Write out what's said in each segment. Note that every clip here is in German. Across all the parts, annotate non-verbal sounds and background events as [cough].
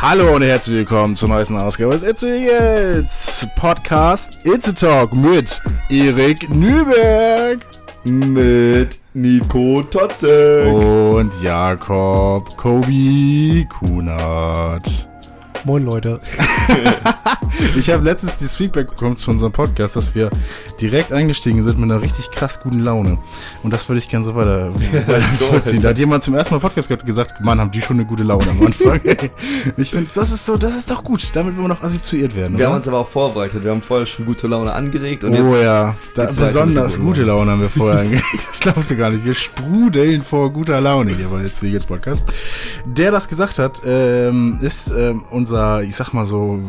Hallo und herzlich willkommen zur neuesten Ausgabe des It's Eagles Podcast It's a Talk mit Erik Nüberg, mit Nico Totze und Jakob Kobi Kunert. Moin Leute. [laughs] [laughs] ich habe letztens dieses Feedback bekommen zu unserem Podcast, dass wir direkt eingestiegen sind mit einer richtig krass guten Laune. Und das würde ich gerne so weiter, [laughs] weiter Da hat jemand zum ersten Mal Podcast gehört gesagt, Mann, haben die schon eine gute Laune am Anfang. [laughs] ich finde, das ist so, das ist doch gut. Damit wollen wir noch assoziiert werden. Wir oder? haben uns aber auch vorbereitet. Wir haben vorher schon gute Laune angeregt. Und oh ja, da, besonders gute Laune. Laune haben wir vorher angeregt. Das glaubst du gar nicht. Wir sprudeln vor guter Laune hier bei jetzt Wiegels Podcast. Der das gesagt hat, ähm, ist ähm, unser, ich sag mal so,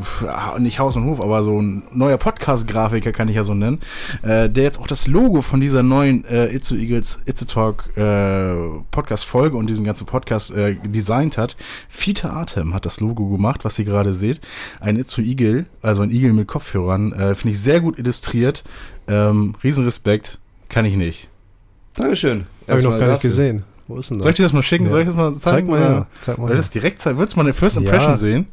nicht Haus und Hof, aber so ein neuer Podcast-Grafiker kann ich ja so nennen, äh, der jetzt auch das Logo von dieser neuen äh, Itzu Eagles Itzu Talk äh, Podcast-Folge und diesen ganzen Podcast äh, designt hat. Fiete Atem hat das Logo gemacht, was ihr gerade seht. Ein Itzu Eagle, also ein Igel mit Kopfhörern, äh, finde ich sehr gut illustriert. Ähm, Riesenrespekt, kann ich nicht. Dankeschön. Habe ich noch gar nicht gesehen. Wo ist denn das? Soll ich dir das mal schicken? Ja. Soll ich das mal zeigen? Zeig mal, ja. Zeig mal. Weil das direkt zeigen. Würdest du mal eine First Impression ja. sehen?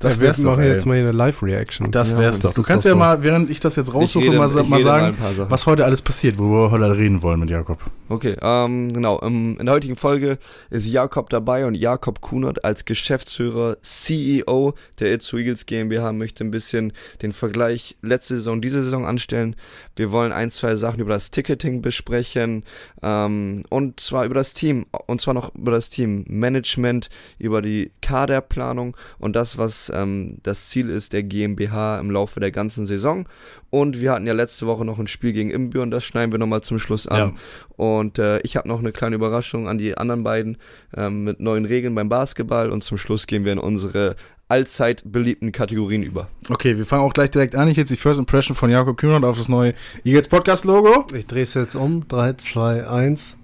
Das ja, wär's wir doch. machen ey. jetzt mal hier eine Live-Reaction. Das wär's ja, doch. Du kannst ja so. mal, während ich das jetzt raussuche, rede, mal, mal sagen, was heute alles passiert, wo wir heute reden wollen mit Jakob. Okay, ähm, genau. Ähm, in der heutigen Folge ist Jakob dabei und Jakob Kunert als Geschäftsführer, CEO der It's Eagles GmbH möchte ein bisschen den Vergleich letzte Saison, diese Saison anstellen. Wir wollen ein, zwei Sachen über das Ticketing besprechen ähm, und zwar über das Team und zwar noch über das Team Management, über die Kaderplanung und das, was ähm, das Ziel ist der GmbH im Laufe der ganzen Saison. Und wir hatten ja letzte Woche noch ein Spiel gegen Imbüren, das schneiden wir nochmal zum Schluss an. Ja. Und äh, ich habe noch eine kleine Überraschung an die anderen beiden ähm, mit neuen Regeln beim Basketball. Und zum Schluss gehen wir in unsere allzeit beliebten Kategorien über. Okay, wir fangen auch gleich direkt an. Ich jetzt die First Impression von Jakob Kühnert auf das neue Eagles Podcast Logo. Ich drehe es jetzt um. 3, 2, 1.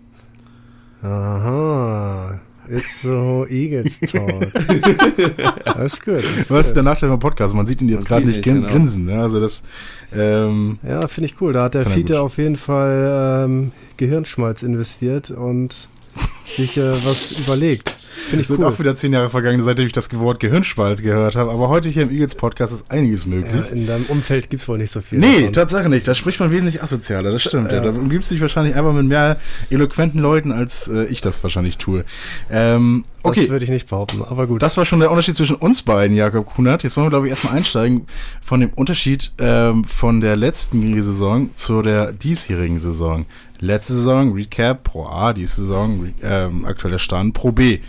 Aha. It's so Eagles Talk. [laughs] das ist gut. Das Was ist der Nachteil beim Podcast? Man sieht ihn jetzt gerade nicht genau. grinsen. Ne? Also das, ähm, ja, finde ich cool. Da hat der Fiete auf jeden Fall ähm, Gehirnschmalz investiert und sich äh, was überlegt. Finde ich sind cool. auch wieder zehn Jahre vergangen, seitdem ich das Wort Gehirnschmalz gehört habe. Aber heute hier im Eagles Podcast ist einiges möglich. Ja, in deinem Umfeld gibt es wohl nicht so viel. Nee, davon. Tatsache nicht. Da spricht man wesentlich asozialer, das stimmt. Ja. Ja. Da umgibst du dich wahrscheinlich einfach mit mehr eloquenten Leuten, als äh, ich das wahrscheinlich tue. Ähm, okay. Das würde ich nicht behaupten, aber gut. Das war schon der Unterschied zwischen uns beiden, Jakob Kunert. Jetzt wollen wir, glaube ich, erstmal einsteigen von dem Unterschied ähm, von der letzten Saison zu der diesjährigen Saison. Letzte Saison Recap Pro A, die Saison ähm, aktueller Stand Pro B.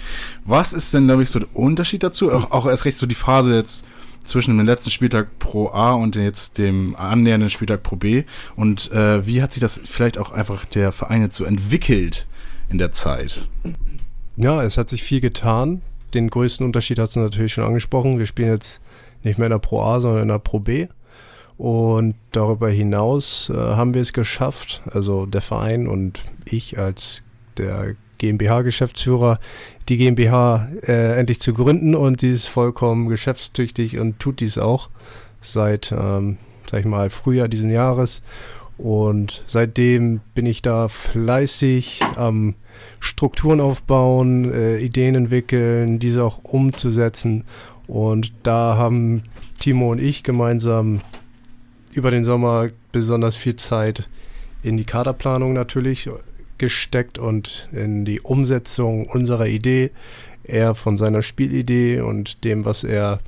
Was ist denn, glaube ich, so der Unterschied dazu? Auch, auch erst recht so die Phase jetzt zwischen dem letzten Spieltag Pro A und jetzt dem annähernden Spieltag Pro B. Und äh, wie hat sich das vielleicht auch einfach der Verein jetzt so entwickelt in der Zeit? Ja, es hat sich viel getan. Den größten Unterschied hat es natürlich schon angesprochen. Wir spielen jetzt nicht mehr in der Pro A, sondern in der Pro B. Und darüber hinaus äh, haben wir es geschafft, also der Verein und ich als der GmbH-Geschäftsführer, die GmbH äh, endlich zu gründen und sie ist vollkommen geschäftstüchtig und tut dies auch seit, ähm, sag ich mal, Frühjahr diesen Jahres. Und seitdem bin ich da fleißig am Strukturen aufbauen, äh, Ideen entwickeln, diese auch umzusetzen. Und da haben Timo und ich gemeinsam über den Sommer besonders viel Zeit in die Kaderplanung natürlich gesteckt und in die Umsetzung unserer Idee. Er von seiner Spielidee und dem, was er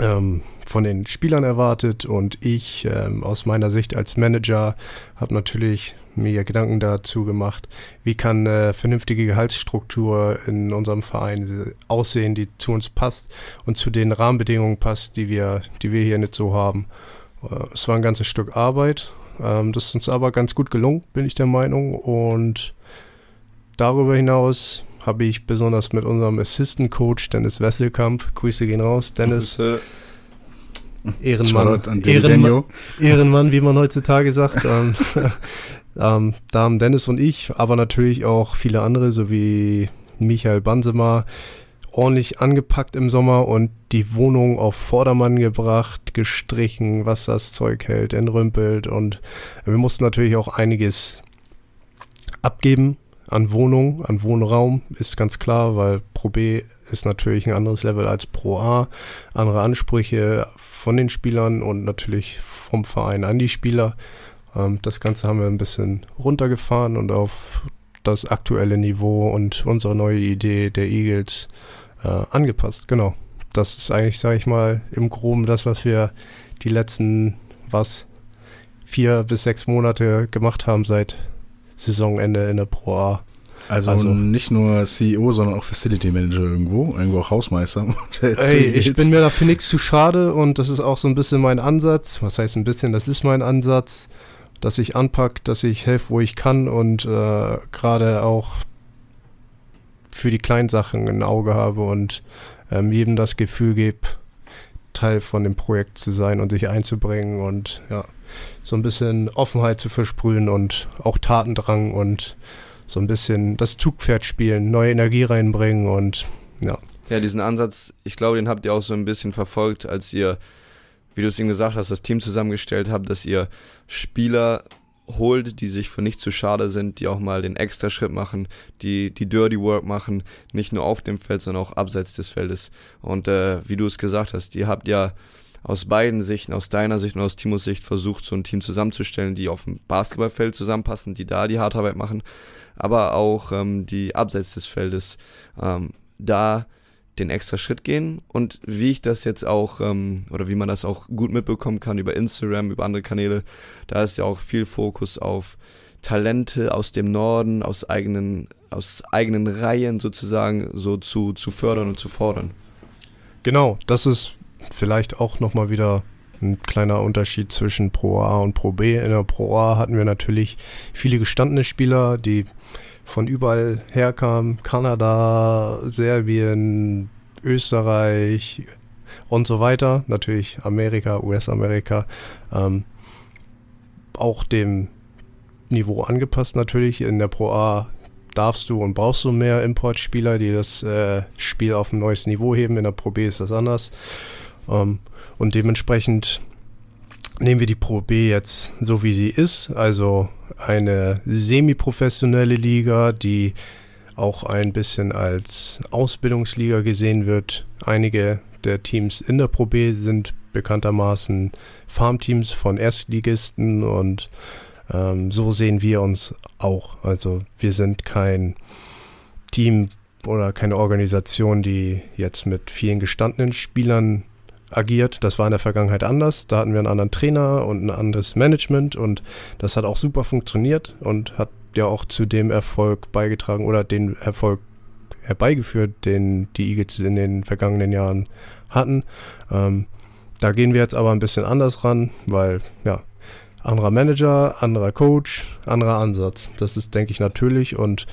ähm, von den Spielern erwartet und ich ähm, aus meiner Sicht als Manager habe natürlich mir Gedanken dazu gemacht, wie kann eine vernünftige Gehaltsstruktur in unserem Verein aussehen, die zu uns passt und zu den Rahmenbedingungen passt, die wir, die wir hier nicht so haben. Äh, es war ein ganzes Stück Arbeit. Ähm, das ist uns aber ganz gut gelungen, bin ich der Meinung. Und darüber hinaus habe ich besonders mit unserem Assistant Coach Dennis Wesselkamp, Grüße gehen raus, Dennis. Grüße. Ehrenmann, Ehrenmann, Ehrenmann, wie man heutzutage sagt. [laughs] ähm, [laughs] ähm, da haben Dennis und ich, aber natürlich auch viele andere, so wie Michael Bansemer, ordentlich angepackt im Sommer und die Wohnung auf Vordermann gebracht, gestrichen, was das Zeug hält, entrümpelt und wir mussten natürlich auch einiges abgeben, an Wohnung, an Wohnraum, ist ganz klar, weil Pro B ist natürlich ein anderes Level als Pro A, andere Ansprüche von den Spielern und natürlich vom Verein an die Spieler. Ähm, das Ganze haben wir ein bisschen runtergefahren und auf das aktuelle Niveau und unsere neue Idee der Eagles angepasst. Genau. Das ist eigentlich, sage ich mal, im Groben das, was wir die letzten, was, vier bis sechs Monate gemacht haben seit Saisonende in der Pro A. Also, also, nicht nur CEO, sondern auch Facility Manager irgendwo, irgendwo auch Hausmeister. [laughs] Ey, ich bin mir dafür nichts zu schade und das ist auch so ein bisschen mein Ansatz. Was heißt ein bisschen? Das ist mein Ansatz, dass ich anpacke, dass ich helfe, wo ich kann und äh, gerade auch für die kleinen Sachen ein Auge habe und ähm, jedem das Gefühl gebe, Teil von dem Projekt zu sein und sich einzubringen und ja, so ein bisschen Offenheit zu versprühen und auch Tatendrang und so ein bisschen das Zugpferd spielen, neue Energie reinbringen und ja. Ja, diesen Ansatz, ich glaube, den habt ihr auch so ein bisschen verfolgt, als ihr, wie du es eben gesagt hast, das Team zusammengestellt habt, dass ihr Spieler holt, die sich für nichts zu schade sind, die auch mal den extra Schritt machen, die die Dirty Work machen, nicht nur auf dem Feld, sondern auch abseits des Feldes. Und äh, wie du es gesagt hast, ihr habt ja aus beiden Sichten, aus deiner Sicht und aus Timos Sicht versucht, so ein Team zusammenzustellen, die auf dem Basketballfeld zusammenpassen, die da die Hartarbeit machen, aber auch ähm, die abseits des Feldes ähm, da den extra Schritt gehen und wie ich das jetzt auch ähm, oder wie man das auch gut mitbekommen kann über Instagram, über andere Kanäle, da ist ja auch viel Fokus auf Talente aus dem Norden, aus eigenen, aus eigenen Reihen sozusagen so zu, zu fördern und zu fordern. Genau, das ist vielleicht auch nochmal wieder ein kleiner Unterschied zwischen Pro A und Pro B. In der Pro A hatten wir natürlich viele gestandene Spieler, die von überall herkamen. Kanada, Serbien, Österreich und so weiter. Natürlich Amerika, US-Amerika. Ähm, auch dem Niveau angepasst natürlich. In der Pro A darfst du und brauchst du mehr Importspieler, die das äh, Spiel auf ein neues Niveau heben. In der Pro B ist das anders. Ähm, und dementsprechend nehmen wir die Pro B jetzt so, wie sie ist. Also eine semi-professionelle Liga, die auch ein bisschen als Ausbildungsliga gesehen wird. Einige der Teams in der Pro B sind bekanntermaßen Farmteams von Erstligisten und ähm, so sehen wir uns auch. Also wir sind kein Team oder keine Organisation, die jetzt mit vielen gestandenen Spielern agiert. Das war in der Vergangenheit anders. Da hatten wir einen anderen Trainer und ein anderes Management und das hat auch super funktioniert und hat ja auch zu dem Erfolg beigetragen oder den Erfolg herbeigeführt, den die Eagles in den vergangenen Jahren hatten. Ähm, da gehen wir jetzt aber ein bisschen anders ran, weil ja, anderer Manager, anderer Coach, anderer Ansatz. Das ist, denke ich, natürlich und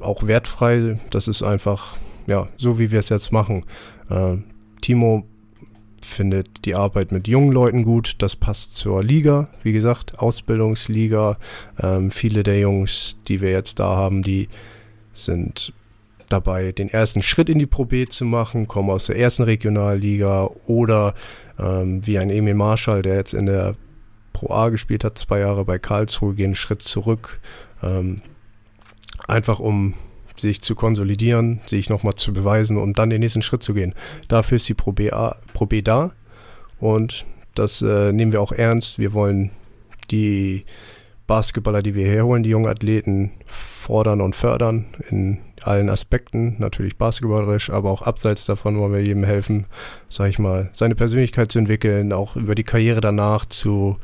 auch wertfrei. Das ist einfach, ja, so wie wir es jetzt machen. Äh, Timo findet die Arbeit mit jungen Leuten gut. Das passt zur Liga. Wie gesagt, Ausbildungsliga. Ähm, viele der Jungs, die wir jetzt da haben, die sind dabei, den ersten Schritt in die Pro B zu machen, kommen aus der ersten Regionalliga oder ähm, wie ein Emil Marschall, der jetzt in der Pro A gespielt hat, zwei Jahre bei Karlsruhe, gehen einen Schritt zurück. Ähm, einfach um sich zu konsolidieren, sich nochmal zu beweisen und dann den nächsten Schritt zu gehen. Dafür ist die Pro B, Pro B da und das äh, nehmen wir auch ernst. Wir wollen die Basketballer, die wir herholen, die jungen Athleten fordern und fördern in allen Aspekten, natürlich basketballerisch, aber auch abseits davon wollen wir jedem helfen, sag ich mal, seine Persönlichkeit zu entwickeln, auch über die Karriere danach zu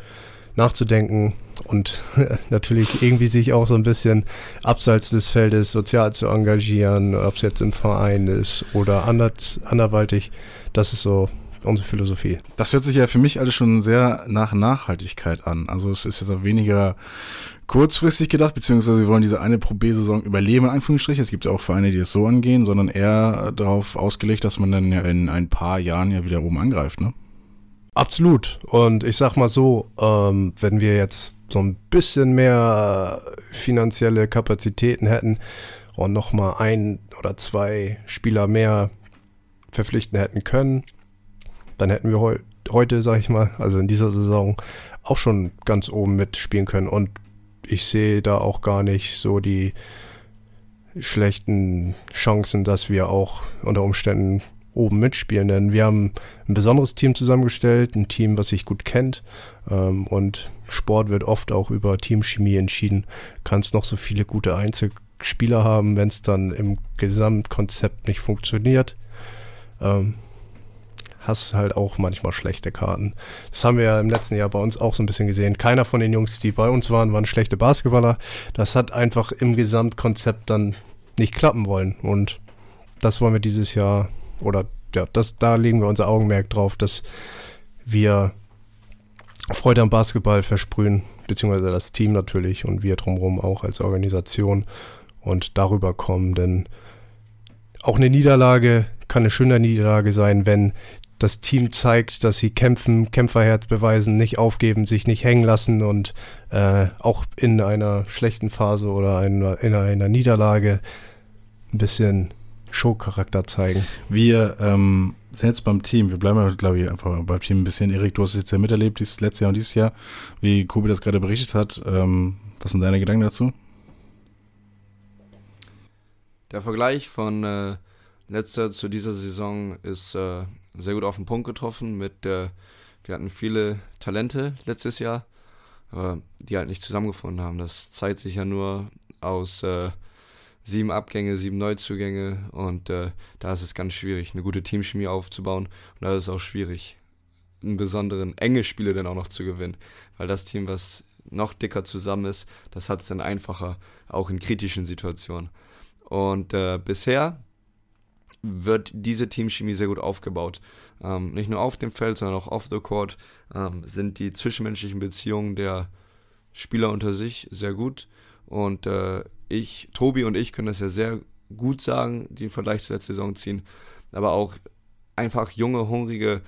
nachzudenken und [laughs] natürlich irgendwie sich auch so ein bisschen abseits des Feldes sozial zu engagieren, ob es jetzt im Verein ist oder anders, anderweitig. Das ist so unsere Philosophie. Das hört sich ja für mich alles schon sehr nach Nachhaltigkeit an. Also es ist jetzt auch weniger kurzfristig gedacht, beziehungsweise wir wollen diese eine Pro B-Saison überleben, in Anführungsstrichen. Es gibt ja auch Vereine, die es so angehen, sondern eher darauf ausgelegt, dass man dann ja in ein paar Jahren ja wieder oben angreift, ne? Absolut. Und ich sag mal so, ähm, wenn wir jetzt so ein bisschen mehr finanzielle Kapazitäten hätten und nochmal ein oder zwei Spieler mehr verpflichten hätten können, dann hätten wir heu heute, sag ich mal, also in dieser Saison auch schon ganz oben mitspielen können. Und ich sehe da auch gar nicht so die schlechten Chancen, dass wir auch unter Umständen oben mitspielen. Denn wir haben ein besonderes Team zusammengestellt, ein Team, was sich gut kennt. Ähm, und Sport wird oft auch über Teamchemie entschieden. Kannst noch so viele gute Einzelspieler haben, wenn es dann im Gesamtkonzept nicht funktioniert. Ähm, hast halt auch manchmal schlechte Karten. Das haben wir ja im letzten Jahr bei uns auch so ein bisschen gesehen. Keiner von den Jungs, die bei uns waren, waren schlechte Basketballer. Das hat einfach im Gesamtkonzept dann nicht klappen wollen. Und das wollen wir dieses Jahr, oder ja, das, da legen wir unser Augenmerk drauf, dass wir Freude am Basketball versprühen, beziehungsweise das Team natürlich und wir drumherum auch als Organisation und darüber kommen, denn auch eine Niederlage kann eine schöne Niederlage sein, wenn das Team zeigt, dass sie kämpfen, Kämpferherz beweisen, nicht aufgeben, sich nicht hängen lassen und äh, auch in einer schlechten Phase oder einer, in einer Niederlage ein bisschen Showcharakter zeigen. Wir ähm, sind jetzt beim Team. Wir bleiben, glaube ich, einfach beim Team ein bisschen. Erik, du hast es jetzt ja miterlebt, dieses letzte Jahr und dieses Jahr, wie Kobi das gerade berichtet hat. Ähm, was sind deine Gedanken dazu? Der Vergleich von äh, letzter zu dieser Saison ist äh, sehr gut auf den Punkt getroffen. Mit, äh, wir hatten viele Talente letztes Jahr, aber die halt nicht zusammengefunden haben. Das zeigt sich ja nur aus äh, sieben Abgänge, sieben Neuzugänge und äh, da ist es ganz schwierig, eine gute Teamchemie aufzubauen und da ist es auch schwierig, einen besonderen enge Spiele dann auch noch zu gewinnen, weil das Team, was noch dicker zusammen ist, das hat es dann einfacher, auch in kritischen Situationen. Und äh, bisher wird diese Teamchemie sehr gut aufgebaut. Ähm, nicht nur auf dem Feld, sondern auch off the court ähm, sind die zwischenmenschlichen Beziehungen der Spieler unter sich sehr gut. Und äh, ich, Tobi und ich können das ja sehr gut sagen, die im Vergleich zur letzten Saison ziehen. Aber auch einfach junge, hungrige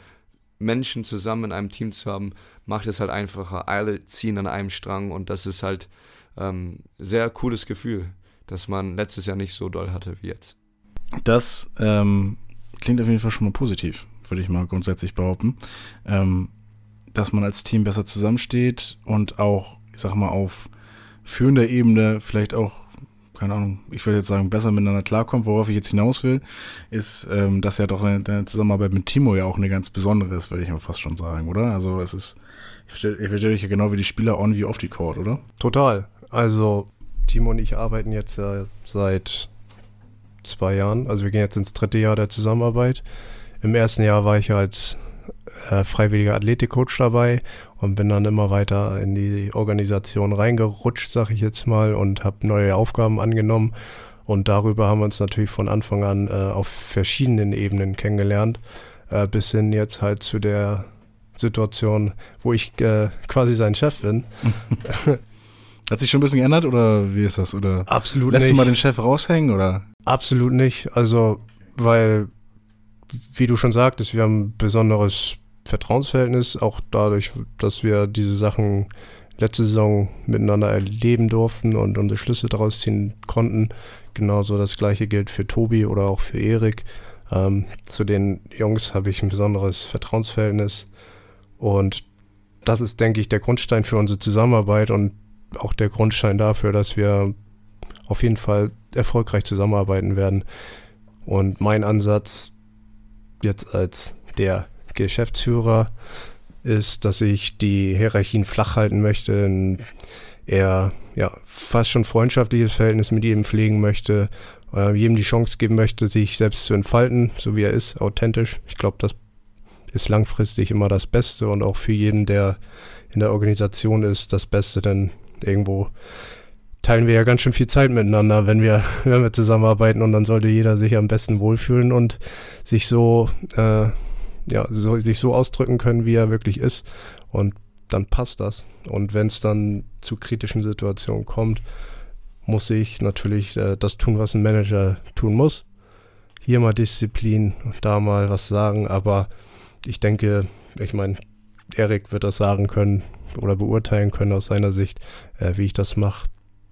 Menschen zusammen in einem Team zu haben, macht es halt einfacher. Alle ziehen an einem Strang und das ist halt ähm, sehr cooles Gefühl, das man letztes Jahr nicht so doll hatte wie jetzt. Das ähm, klingt auf jeden Fall schon mal positiv, würde ich mal grundsätzlich behaupten. Ähm, dass man als Team besser zusammensteht und auch, ich sag mal, auf führender Ebene vielleicht auch, keine Ahnung, ich würde jetzt sagen, besser miteinander klarkommt. Worauf ich jetzt hinaus will, ist, ähm, dass ja doch eine, Zusammenarbeit mit Timo ja auch eine ganz besondere ist, würde ich mal fast schon sagen, oder? Also es ist, ich verstehe dich ja genau wie die Spieler on wie off die Court, oder? Total. Also Timo und ich arbeiten jetzt ja seit zwei Jahren. Also wir gehen jetzt ins dritte Jahr der Zusammenarbeit. Im ersten Jahr war ich als äh, freiwilliger Athletikcoach dabei und bin dann immer weiter in die Organisation reingerutscht, sag ich jetzt mal, und habe neue Aufgaben angenommen. Und darüber haben wir uns natürlich von Anfang an äh, auf verschiedenen Ebenen kennengelernt, äh, bis hin jetzt halt zu der Situation, wo ich äh, quasi sein Chef bin. [laughs] Hat sich schon ein bisschen geändert oder wie ist das? Oder Absolut lässt nicht. du mal den Chef raushängen oder? Absolut nicht. Also, weil, wie du schon sagtest, wir haben ein besonderes Vertrauensverhältnis, auch dadurch, dass wir diese Sachen letzte Saison miteinander erleben durften und unsere Schlüsse daraus ziehen konnten. Genauso das gleiche gilt für Tobi oder auch für Erik. Ähm, zu den Jungs habe ich ein besonderes Vertrauensverhältnis und das ist, denke ich, der Grundstein für unsere Zusammenarbeit und auch der Grundstein dafür, dass wir auf jeden Fall erfolgreich zusammenarbeiten werden. Und mein Ansatz jetzt als der Geschäftsführer ist, dass ich die Hierarchien flach halten möchte, ein eher ja, fast schon freundschaftliches Verhältnis mit jedem pflegen möchte, äh, jedem die Chance geben möchte, sich selbst zu entfalten, so wie er ist, authentisch. Ich glaube, das ist langfristig immer das Beste und auch für jeden, der in der Organisation ist, das Beste, denn irgendwo teilen wir ja ganz schön viel Zeit miteinander, wenn wir, [laughs] wenn wir zusammenarbeiten und dann sollte jeder sich am besten wohlfühlen und sich so, äh, ja, so, sich so ausdrücken können, wie er wirklich ist. Und dann passt das. Und wenn es dann zu kritischen Situationen kommt, muss ich natürlich äh, das tun, was ein Manager tun muss. Hier mal Disziplin, da mal was sagen, aber ich denke, ich meine, Erik wird das sagen können oder beurteilen können aus seiner Sicht, äh, wie ich das mache.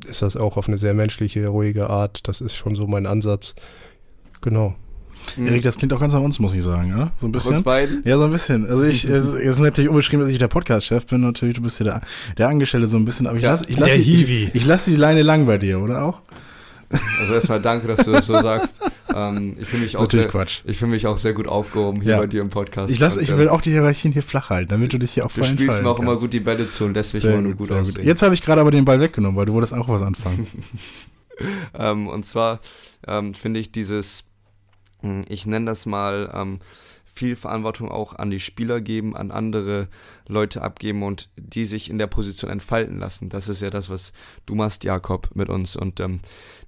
Ist das auch auf eine sehr menschliche, ruhige Art. Das ist schon so mein Ansatz. Genau. Mhm. Erik, das klingt auch ganz nach uns, muss ich sagen, ja? So ein bisschen. Uns beiden? Ja, so ein bisschen. Also ich, [laughs] es ist natürlich unbeschrieben, dass ich der Podcast-Chef bin, natürlich, du bist ja der, der Angestellte so ein bisschen, aber ich Ja, lasse ich lass der die, Hiwi. ich, ich lass die Leine lang bei dir, oder auch? Also erstmal danke, dass du das so sagst. [laughs] Ähm, ich fühle mich, auch sehr- ich fühl mich auch sehr gut aufgehoben hier Ja. bei dir im Podcast. Ich, lass, Und, ich ähm, will auch die Hierarchien hier flach halten, damit du dich hier auf Du spielst mir auch immer gut die Bälle zu und lässt mich Sehr immer nur gut, gut aussehen. Jetzt habe ich gerade aber den Ball weggenommen, weil du wolltest auch was anfangen. [laughs] [laughs] Ähm, und zwar ähm, finde ich dieses, mh, ich nenne das mal, ähm, viel Verantwortung auch an die Spieler geben, an andere Leute abgeben und die sich in der Position entfalten lassen. Das ist ja das, was du machst, Jakob, mit uns. Und ähm,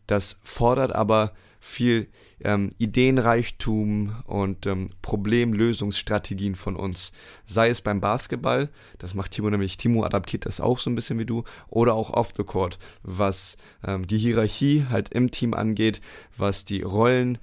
das fordert aber viel ähm, Ideenreichtum und ähm, Problemlösungsstrategien von uns. Sei es beim Basketball, das macht Timo nämlich, Timo adaptiert das auch so ein bisschen wie du, oder auch off the court, was ähm, die Hierarchie halt im Team angeht, was die Rollen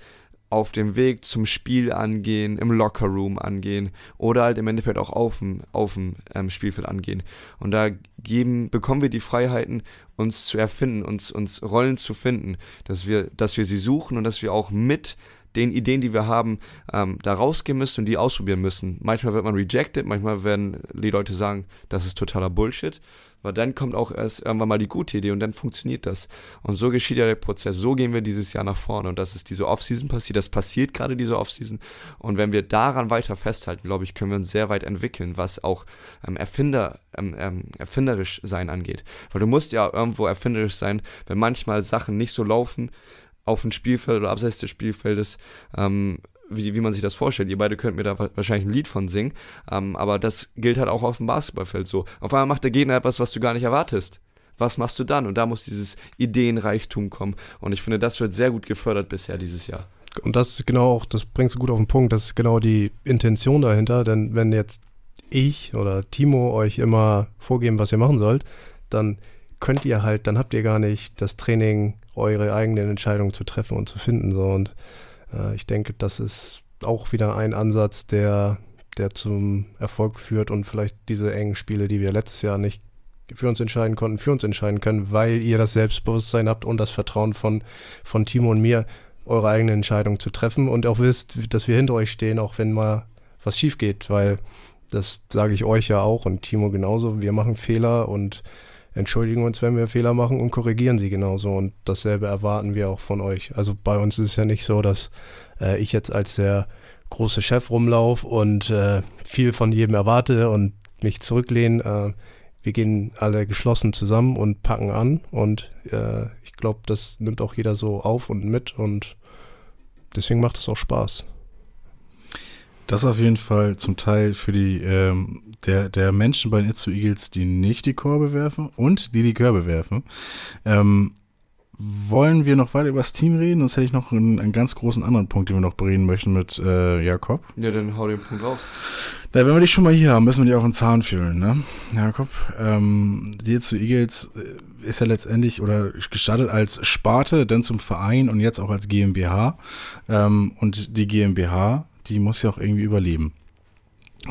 auf dem Weg zum Spiel angehen, im Lockerroom angehen oder halt im Endeffekt auch auf dem, auf dem ähm, Spielfeld angehen. Und da geben, bekommen wir die Freiheiten, uns zu erfinden, uns, uns Rollen zu finden, dass wir, dass wir sie suchen und dass wir auch mit den Ideen, die wir haben, ähm, da rausgehen müssen und die ausprobieren müssen. Manchmal wird man rejected, manchmal werden die Leute sagen, das ist totaler Bullshit. Aber dann kommt auch erst irgendwann mal die gute Idee und dann funktioniert das. Und so geschieht ja der Prozess. So gehen wir dieses Jahr nach vorne. Und das ist diese Offseason passiert. Das passiert gerade diese Offseason. Und wenn wir daran weiter festhalten, glaube ich, können wir uns sehr weit entwickeln, was auch ähm, Erfinder, ähm, ähm, erfinderisch sein angeht. Weil du musst ja irgendwo erfinderisch sein, wenn manchmal Sachen nicht so laufen auf dem Spielfeld oder abseits des Spielfeldes, ähm, wie, wie man sich das vorstellt. Ihr beide könnt mir da wa- wahrscheinlich ein Lied von singen, ähm, aber das gilt halt auch auf dem Basketballfeld so. Auf einmal macht der Gegner etwas, was du gar nicht erwartest. Was machst du dann? Und da muss dieses Ideenreichtum kommen. Und ich finde, das wird sehr gut gefördert bisher dieses Jahr. Und das ist genau auch, das bringst du gut auf den Punkt, das ist genau die Intention dahinter, denn wenn jetzt ich oder Timo euch immer vorgeben, was ihr machen sollt, dann könnt ihr halt, dann habt ihr gar nicht das Training, eure eigenen Entscheidungen zu treffen und zu finden. So. Und äh, ich denke, das ist auch wieder ein Ansatz, der, der zum Erfolg führt und vielleicht diese engen Spiele, die wir letztes Jahr nicht für uns entscheiden konnten, für uns entscheiden können, weil ihr das Selbstbewusstsein habt und das Vertrauen von, von Timo und mir, eure eigene Entscheidung zu treffen und auch wisst, dass wir hinter euch stehen, auch wenn mal was schief geht, weil das sage ich euch ja auch und Timo genauso. Wir machen Fehler und entschuldigen uns, wenn wir Fehler machen und korrigieren sie genauso. Und dasselbe erwarten wir auch von euch. Also bei uns ist es ja nicht so, dass äh, ich jetzt als der große Chef rumlaufe und äh, viel von jedem erwarte und mich zurücklehne. Äh, wir gehen alle geschlossen zusammen und packen an. Und äh, ich glaube, das nimmt auch jeder so auf und mit. Und deswegen macht es auch Spaß. Das auf jeden Fall zum Teil für die ähm, der, der Menschen bei den Itzu Eagles, die nicht die Körbe werfen und die die Körbe werfen. Ähm, wollen wir noch weiter über das Team reden? Sonst hätte ich noch einen, einen ganz großen anderen Punkt, den wir noch bereden möchten mit äh, Jakob. Ja, dann hau den Punkt raus. Na, wenn wir dich schon mal hier haben, müssen wir dich auf den Zahn fühlen, ne? Jakob, ähm, die Itzu Eagles äh, ist ja letztendlich oder gestartet als Sparte, dann zum Verein und jetzt auch als GmbH. Ähm, und die GmbH, die muss ja auch irgendwie überleben.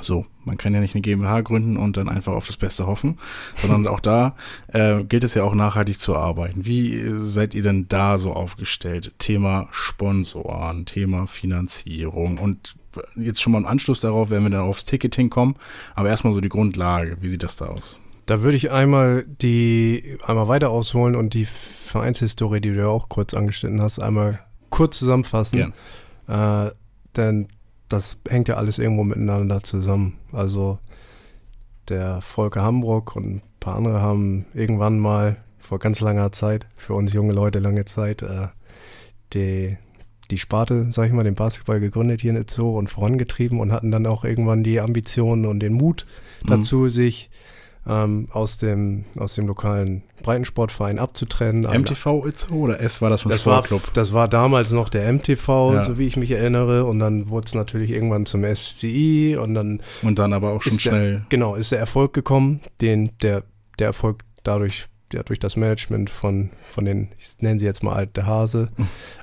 So, man kann ja nicht eine GmbH gründen und dann einfach auf das Beste hoffen, sondern auch da äh, gilt es ja auch nachhaltig zu arbeiten. Wie seid ihr denn da so aufgestellt? Thema Sponsoren, Thema Finanzierung und jetzt schon mal im Anschluss darauf, wenn wir dann aufs Ticketing kommen, aber erstmal so die Grundlage. Wie sieht das da aus? Da würde ich einmal die einmal weiter ausholen und die Vereinshistorie, die du ja auch kurz angeschnitten hast, einmal kurz zusammenfassen. Äh, denn das hängt ja alles irgendwo miteinander zusammen. Also der Volker Hambrock und ein paar andere haben irgendwann mal vor ganz langer Zeit, für uns junge Leute lange Zeit, äh, die, die Sparte, sag ich mal, den Basketball gegründet hier in Itzo und vorangetrieben und hatten dann auch irgendwann die Ambitionen und den Mut dazu, sich ähm, aus, dem, aus dem lokalen Breitensportverein abzutrennen. MTV Itzo oder S war das schon Das war, Sportclub? das war damals noch der MTV, Ja. so wie ich mich erinnere. Und dann wurde es natürlich irgendwann zum SCI und dann Und dann aber auch schon schnell. Der, genau, ist der Erfolg gekommen, den, der, der Erfolg dadurch, ja, durch das Management von, von den, ich nenne sie jetzt mal alte Hase,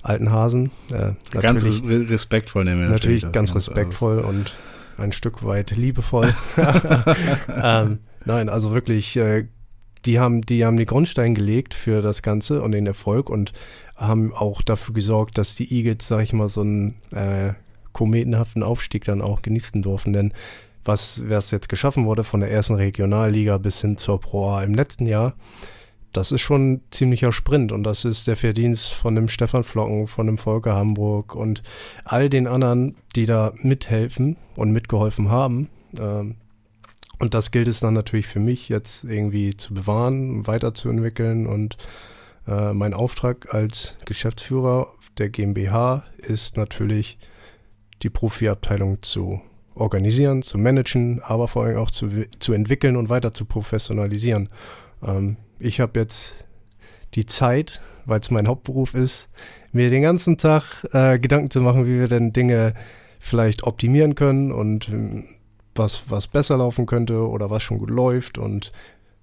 alten Hasen. Äh, Ganz natürlich, re- respektvoll nehmen wir natürlich das ganz Ganze respektvoll und ein Stück weit liebevoll. [laughs] ähm, nein, also wirklich äh, die haben, die haben die Grundstein gelegt für das Ganze und den Erfolg und haben auch dafür gesorgt, dass die Eagles, sag ich mal, so einen äh, kometenhaften Aufstieg dann auch genießen durften. Denn was, was jetzt geschaffen wurde von der ersten Regionalliga bis hin zur Pro A im letzten Jahr, das ist schon ein ziemlicher Sprint und das ist der Verdienst von dem Stefan Flocken, von dem Volker Hamburg und all den anderen, die da mithelfen und mitgeholfen haben. Ähm, und das gilt es dann natürlich für mich jetzt irgendwie zu bewahren, weiterzuentwickeln und äh, mein Auftrag als Geschäftsführer der GmbH ist natürlich die Profiabteilung zu organisieren, zu managen, aber vor allem auch zu, zu entwickeln und weiter zu professionalisieren. Ähm, ich habe jetzt die Zeit, weil es mein Hauptberuf ist, mir den ganzen Tag äh, Gedanken zu machen, wie wir denn Dinge vielleicht optimieren können und ähm, was, was besser laufen könnte oder was schon gut läuft. Und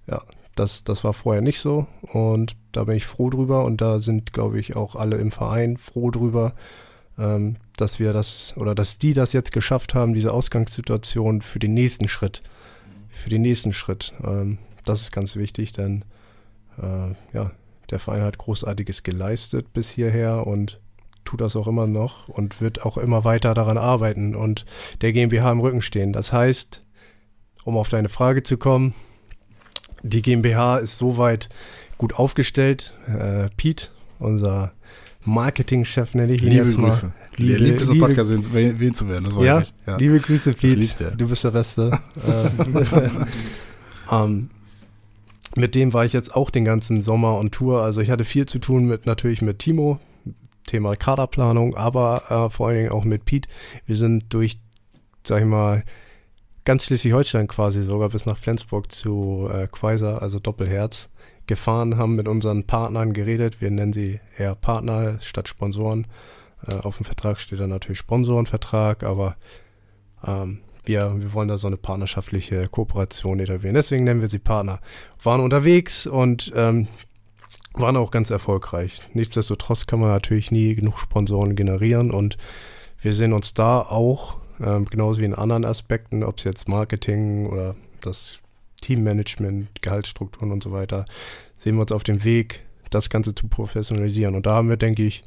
ja, das, das war vorher nicht so. Und da bin ich froh drüber. Und da sind, glaube ich, auch alle im Verein froh drüber, ähm, dass wir das oder dass die das jetzt geschafft haben, diese Ausgangssituation für den nächsten Schritt. Für den nächsten Schritt. Ähm, das ist ganz wichtig, denn äh, ja, der Verein hat Großartiges geleistet bis hierher und tut das auch immer noch und wird auch immer weiter daran arbeiten und der GmbH im Rücken stehen. Das heißt, um auf deine Frage zu kommen, die GmbH ist soweit gut aufgestellt. Äh, Pete, unser Marketingchef nenne ich ihn liebe jetzt Grüße. mal. Liebe, es, im Podcast erwähnt zu werden, das weiß ja, ich. Ja, liebe Grüße, Pete. Du bist der Beste. [laughs] ähm, [laughs] mit dem war ich jetzt auch den ganzen Sommer on Tour. Also ich hatte viel zu tun mit natürlich mit Timo, Thema Kaderplanung, aber äh, vor allen Dingen auch mit Pete. Wir sind durch, sag ich mal, ganz Schleswig-Holstein quasi sogar bis nach Flensburg zu äh, Quaiser, also Doppelherz, gefahren, haben mit unseren Partnern geredet. Wir nennen sie eher Partner statt Sponsoren. Äh, auf dem Vertrag steht dann natürlich Sponsorenvertrag, aber ähm, wir, wir wollen da so eine partnerschaftliche Kooperation etablieren. Deswegen nennen wir sie Partner. Waren unterwegs und ähm, waren auch ganz erfolgreich. Nichtsdestotrotz kann man natürlich nie genug Sponsoren generieren und wir sehen uns da auch, ähm, genauso wie in anderen Aspekten, ob es jetzt Marketing oder das Teammanagement, Gehaltsstrukturen und so weiter, sehen wir uns auf dem Weg, das Ganze zu professionalisieren. Und da haben wir, denke ich,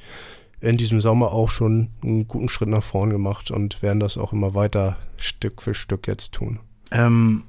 in diesem Sommer auch schon einen guten Schritt nach vorn gemacht und werden das auch immer weiter Stück für Stück jetzt tun. Ähm,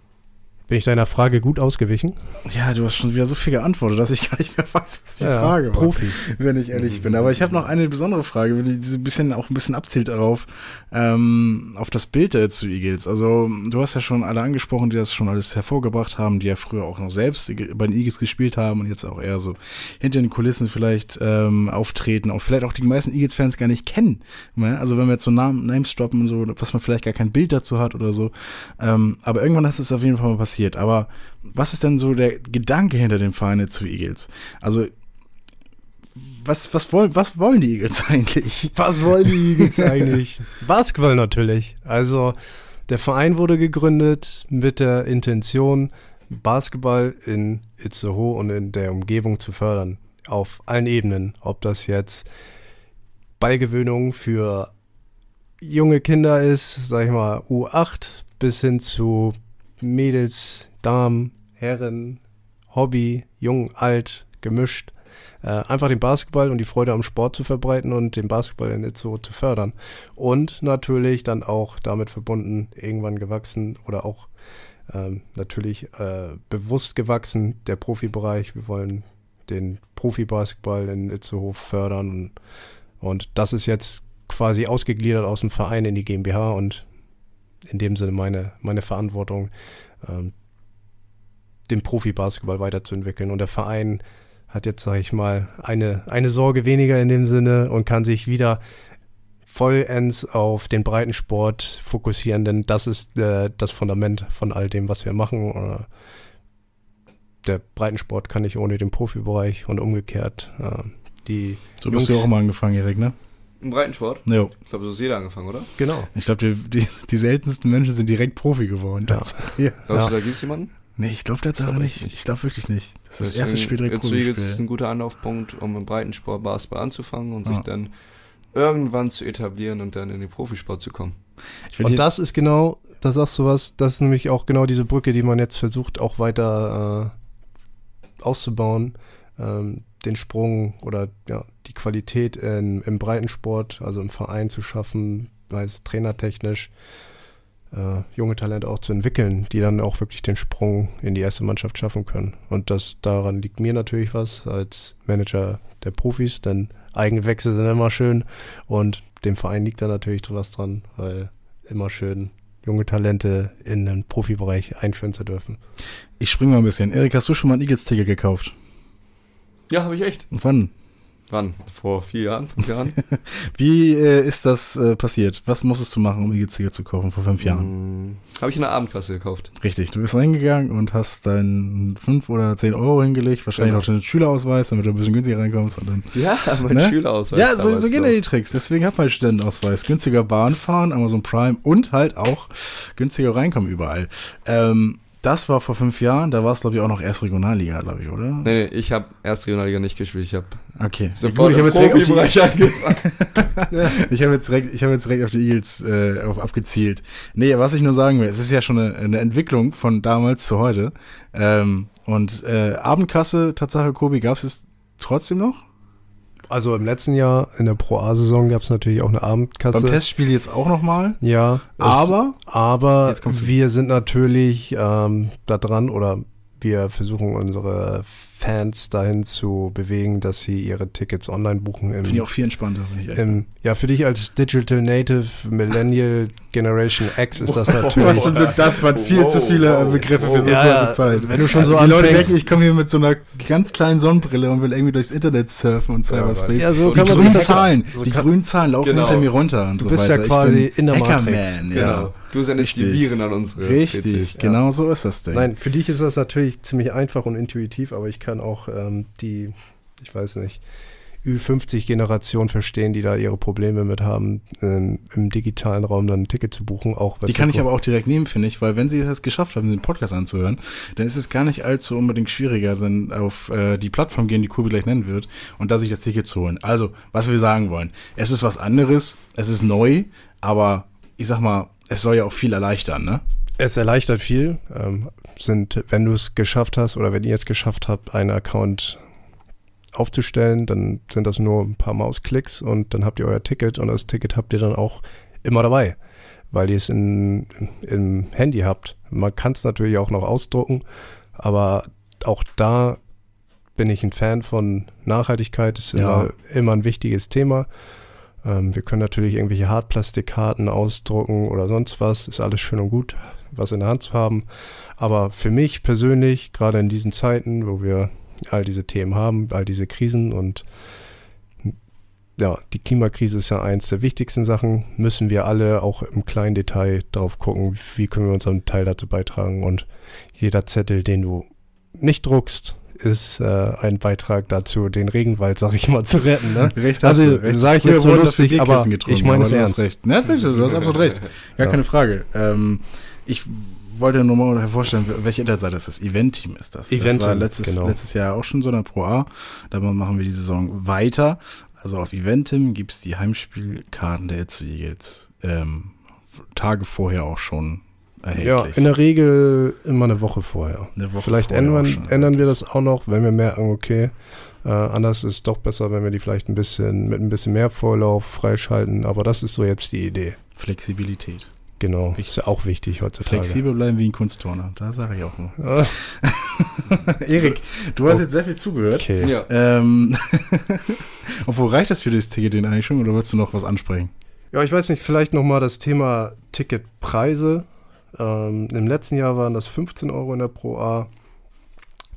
Bin ich deiner Frage gut ausgewichen? ja, du hast schon wieder so viel geantwortet, dass ich gar nicht mehr weiß, was die Ja, Frage war. Profi. wenn ich ehrlich bin. Aber ich habe noch eine besondere Frage, die so ein bisschen auch ein bisschen abzielt darauf, ähm, auf das Bild der zu Eagles. Also du hast ja schon alle angesprochen, die das schon alles hervorgebracht haben, die ja früher auch noch selbst bei den Eagles gespielt haben und jetzt auch eher so hinter den Kulissen vielleicht ähm, auftreten, auch vielleicht auch die meisten Eagles-Fans gar nicht kennen. Ne? Also wenn wir jetzt so Namen, Names droppen und so, was man vielleicht gar kein Bild dazu hat oder so. Ähm, aber irgendwann ist es auf jeden Fall mal passiert. Aber was ist denn so der Gedanke hinter dem Verein zu Eagles? Also was, was, wollen, was wollen die Eagles [laughs] eigentlich? Was wollen die Eagles eigentlich? [laughs] Basketball natürlich. Also der Verein wurde gegründet mit der Intention, Basketball in Itzehoe und in der Umgebung zu fördern. Auf allen Ebenen. Ob das jetzt Ballgewöhnung für junge Kinder ist, sag ich mal U8, bis hin zu Mädels, Damen, Herren, Hobby, jung, alt, gemischt. Äh, einfach den Basketball und die Freude am Sport zu verbreiten und den Basketball in Itzehoe zu fördern. Und natürlich dann auch damit verbunden, irgendwann gewachsen oder auch ähm, natürlich äh, bewusst gewachsen, der Profibereich. Wir wollen den Profi-Basketball in Itzehoe fördern. Und das ist jetzt quasi ausgegliedert aus dem Verein in die GmbH und in dem Sinne meine, meine Verantwortung, ähm, den Profi-Basketball weiterzuentwickeln. Und der Verein hat jetzt, sage ich mal, eine, eine Sorge weniger in dem Sinne und kann sich wieder vollends auf den Breitensport fokussieren, denn das ist äh, das Fundament von all dem, was wir machen. Äh, der Breitensport kann nicht ohne den Profibereich und umgekehrt. Äh, die So bist du auch mal angefangen, Erik, ne? Im Breitensport? Jo. Ich glaube, so ist jeder angefangen, oder? Genau. Ich glaube, die, die, die seltensten Menschen sind direkt Profi geworden. Ja. Ja. Glaubst Ja. du, da gibt es jemanden? Nee, ich glaube tatsächlich Glaub nicht. ich nicht. Ich glaube wirklich nicht. Das ist das erste Deswegen Spiel direkt jetzt so Eagles ist Profi. ein guter Anlaufpunkt, um im Breitensport Basketball anzufangen und Ja. sich dann irgendwann zu etablieren und dann in den Profisport zu kommen. Und das ist genau, da sagst du was, das ist nämlich auch genau diese Brücke, die man jetzt versucht, auch weiter auszubauen, ähm, den Sprung oder ja, die Qualität in, im Breitensport, also im Verein zu schaffen, es trainertechnisch, äh, junge Talente auch zu entwickeln, die dann auch wirklich den Sprung in die erste Mannschaft schaffen können. Und das daran liegt mir natürlich was als Manager der Profis, denn Eigenwechsel sind immer schön und dem Verein liegt da natürlich was dran, weil immer schön junge Talente in den Profibereich einführen zu dürfen. Ich springe mal ein bisschen. Erik, hast du schon mal ein Eagles-Ticket gekauft? Ja, habe ich echt. Und wann? Wann? Vor vier Jahren, fünf Jahren? [laughs] Wie äh, ist das äh, passiert? Was musstest du machen, um Eagles-Ticket zu kaufen vor fünf Jahren? Hm, habe ich in der Abendkasse gekauft. Richtig, du bist reingegangen und hast deinen fünf oder zehn Euro hingelegt, wahrscheinlich Genau. noch deinen Schülerausweis, damit du ein bisschen günstiger reinkommst. Und dann, Ja, [laughs] mein Ne? Schülerausweis. ja, so, so gehen ja die Tricks. Deswegen hat man einen Studentenausweis. Günstiger Bahn fahren, Amazon Prime und halt auch günstiger reinkommen überall. Ähm, das war vor fünf Jahren, da war es, glaube ich, auch noch erst Regionalliga, glaube ich, oder? Nee, nee, ich habe erst Regionalliga nicht gespielt. Ich habe Okay. sofort Gut, ich habe im jetzt, direkt auf Profibereich [laughs] angefangen. die- ich hab jetzt, direkt- ich hab jetzt direkt auf die Eagles äh, auf, abgezielt. Nee, was ich nur sagen will, es ist ja schon eine, eine Entwicklung von damals zu heute. Ähm, und äh, Abendkasse, Tatsache, Kobi, gab es es trotzdem noch? Also im letzten Jahr in der Pro A-Saison gab es natürlich auch eine Abendkasse. Beim Testspiel jetzt auch nochmal. Ja, es- Aber aber kommst du. wir sind natürlich ähm, da dran oder wir versuchen unsere Fans dahin zu bewegen, dass sie ihre Tickets online buchen. Im, finde ich auch viel entspannter. Ich im, ja, für dich als Digital Native Millennial Generation X ist das [laughs] natürlich. Was sind denn das? waren viel zu viele Wow, Begriffe für wow. so Ja, kurze ja, Zeit. wenn du schon so Die Leute anfängst- denken, ich komme hier mit so einer ganz kleinen Sonnenbrille und will irgendwie durchs Internet surfen und Cyberspace. Ja, so die kann man grünen Zahlen, so die grünen Zahlen laufen Genau. hinter mir runter und Du so bist weiter. ja quasi in der Matrix. Ja. Genau. Du sendest die Richtig. Viren an unsere Richtig, PCs. genau so ist das Ding. Nein, für dich ist das natürlich ziemlich einfach und intuitiv, aber ich kann auch ähm, die, ich weiß nicht, Ü50-Generation verstehen, die da ihre Probleme mit haben, ähm, im digitalen Raum dann ein Ticket zu buchen. Auch Die kann ich aber auch direkt nehmen, finde ich, weil wenn sie es geschafft haben, den Podcast anzuhören, dann ist es gar nicht allzu unbedingt schwieriger, dann auf äh, die Plattform gehen, die Kubi gleich nennen wird, und da sich das Ticket zu holen. Also, was wir sagen wollen, es ist was anderes, es ist neu, aber ich sag mal, es soll ja auch viel erleichtern, ne? Es erleichtert viel. Ähm, sind, wenn du es geschafft hast oder wenn ihr es geschafft habt, einen Account aufzustellen, dann sind das nur ein paar Mausklicks und dann habt ihr euer Ticket und das Ticket habt ihr dann auch immer dabei, weil ihr es in, im Handy habt. Man kann es natürlich auch noch ausdrucken, aber auch da bin ich ein Fan von Nachhaltigkeit, ist Ja. immer, immer ein wichtiges Thema. Ähm, wir können natürlich irgendwelche Hartplastikkarten ausdrucken oder sonst was, ist alles schön und gut, was in der Hand zu haben. Aber für mich persönlich, gerade in diesen Zeiten, wo wir all diese Themen haben, all diese Krisen und ja, die Klimakrise ist ja eins der wichtigsten Sachen, müssen wir alle auch im kleinen Detail drauf gucken, wie können wir unseren Teil dazu beitragen. Und jeder Zettel, den du nicht druckst, ist äh, ein Beitrag dazu, den Regenwald, sag ich mal, zu retten. Ne? [laughs] Recht Also, hast du, recht. sag ich jetzt so lustig, aber ich meine es ernst. Recht. Das ist, du hast absolut recht. Gar Ja. keine Frage. Ähm, ich wollte nur mal hervorstellen, welche Internetseite das ist. Event-Team ist das. das Eventim, war letztes, genau. letztes Jahr auch schon so eine Pro A. Da machen wir die Saison weiter. Also auf Eventim gibt es die Heimspielkarten der Eagles ähm, Tage vorher auch schon erhältlich. Ja, in der Regel immer eine Woche vorher. Eine Woche vielleicht vorher ändern, ändern wir das auch noch, wenn wir merken, okay, äh, anders ist es doch besser, wenn wir die vielleicht ein bisschen mit ein bisschen mehr Vorlauf freischalten. Aber das ist so jetzt die Idee. Flexibilität. Genau. Wichtig. Ist ja auch wichtig heutzutage. Flexibel bleiben wie ein Kunstturner. Da sage ich auch nur. Ah, [laughs] Erik, du hast Oh. jetzt sehr viel zugehört. Okay. Ja. Ähm, [laughs] obwohl reicht das für das Ticket den eigentlich schon oder willst du noch was ansprechen? Ja, ich weiß nicht, vielleicht nochmal das Thema Ticketpreise. Ähm, Im letzten Jahr waren das 15 Euro in der Pro A.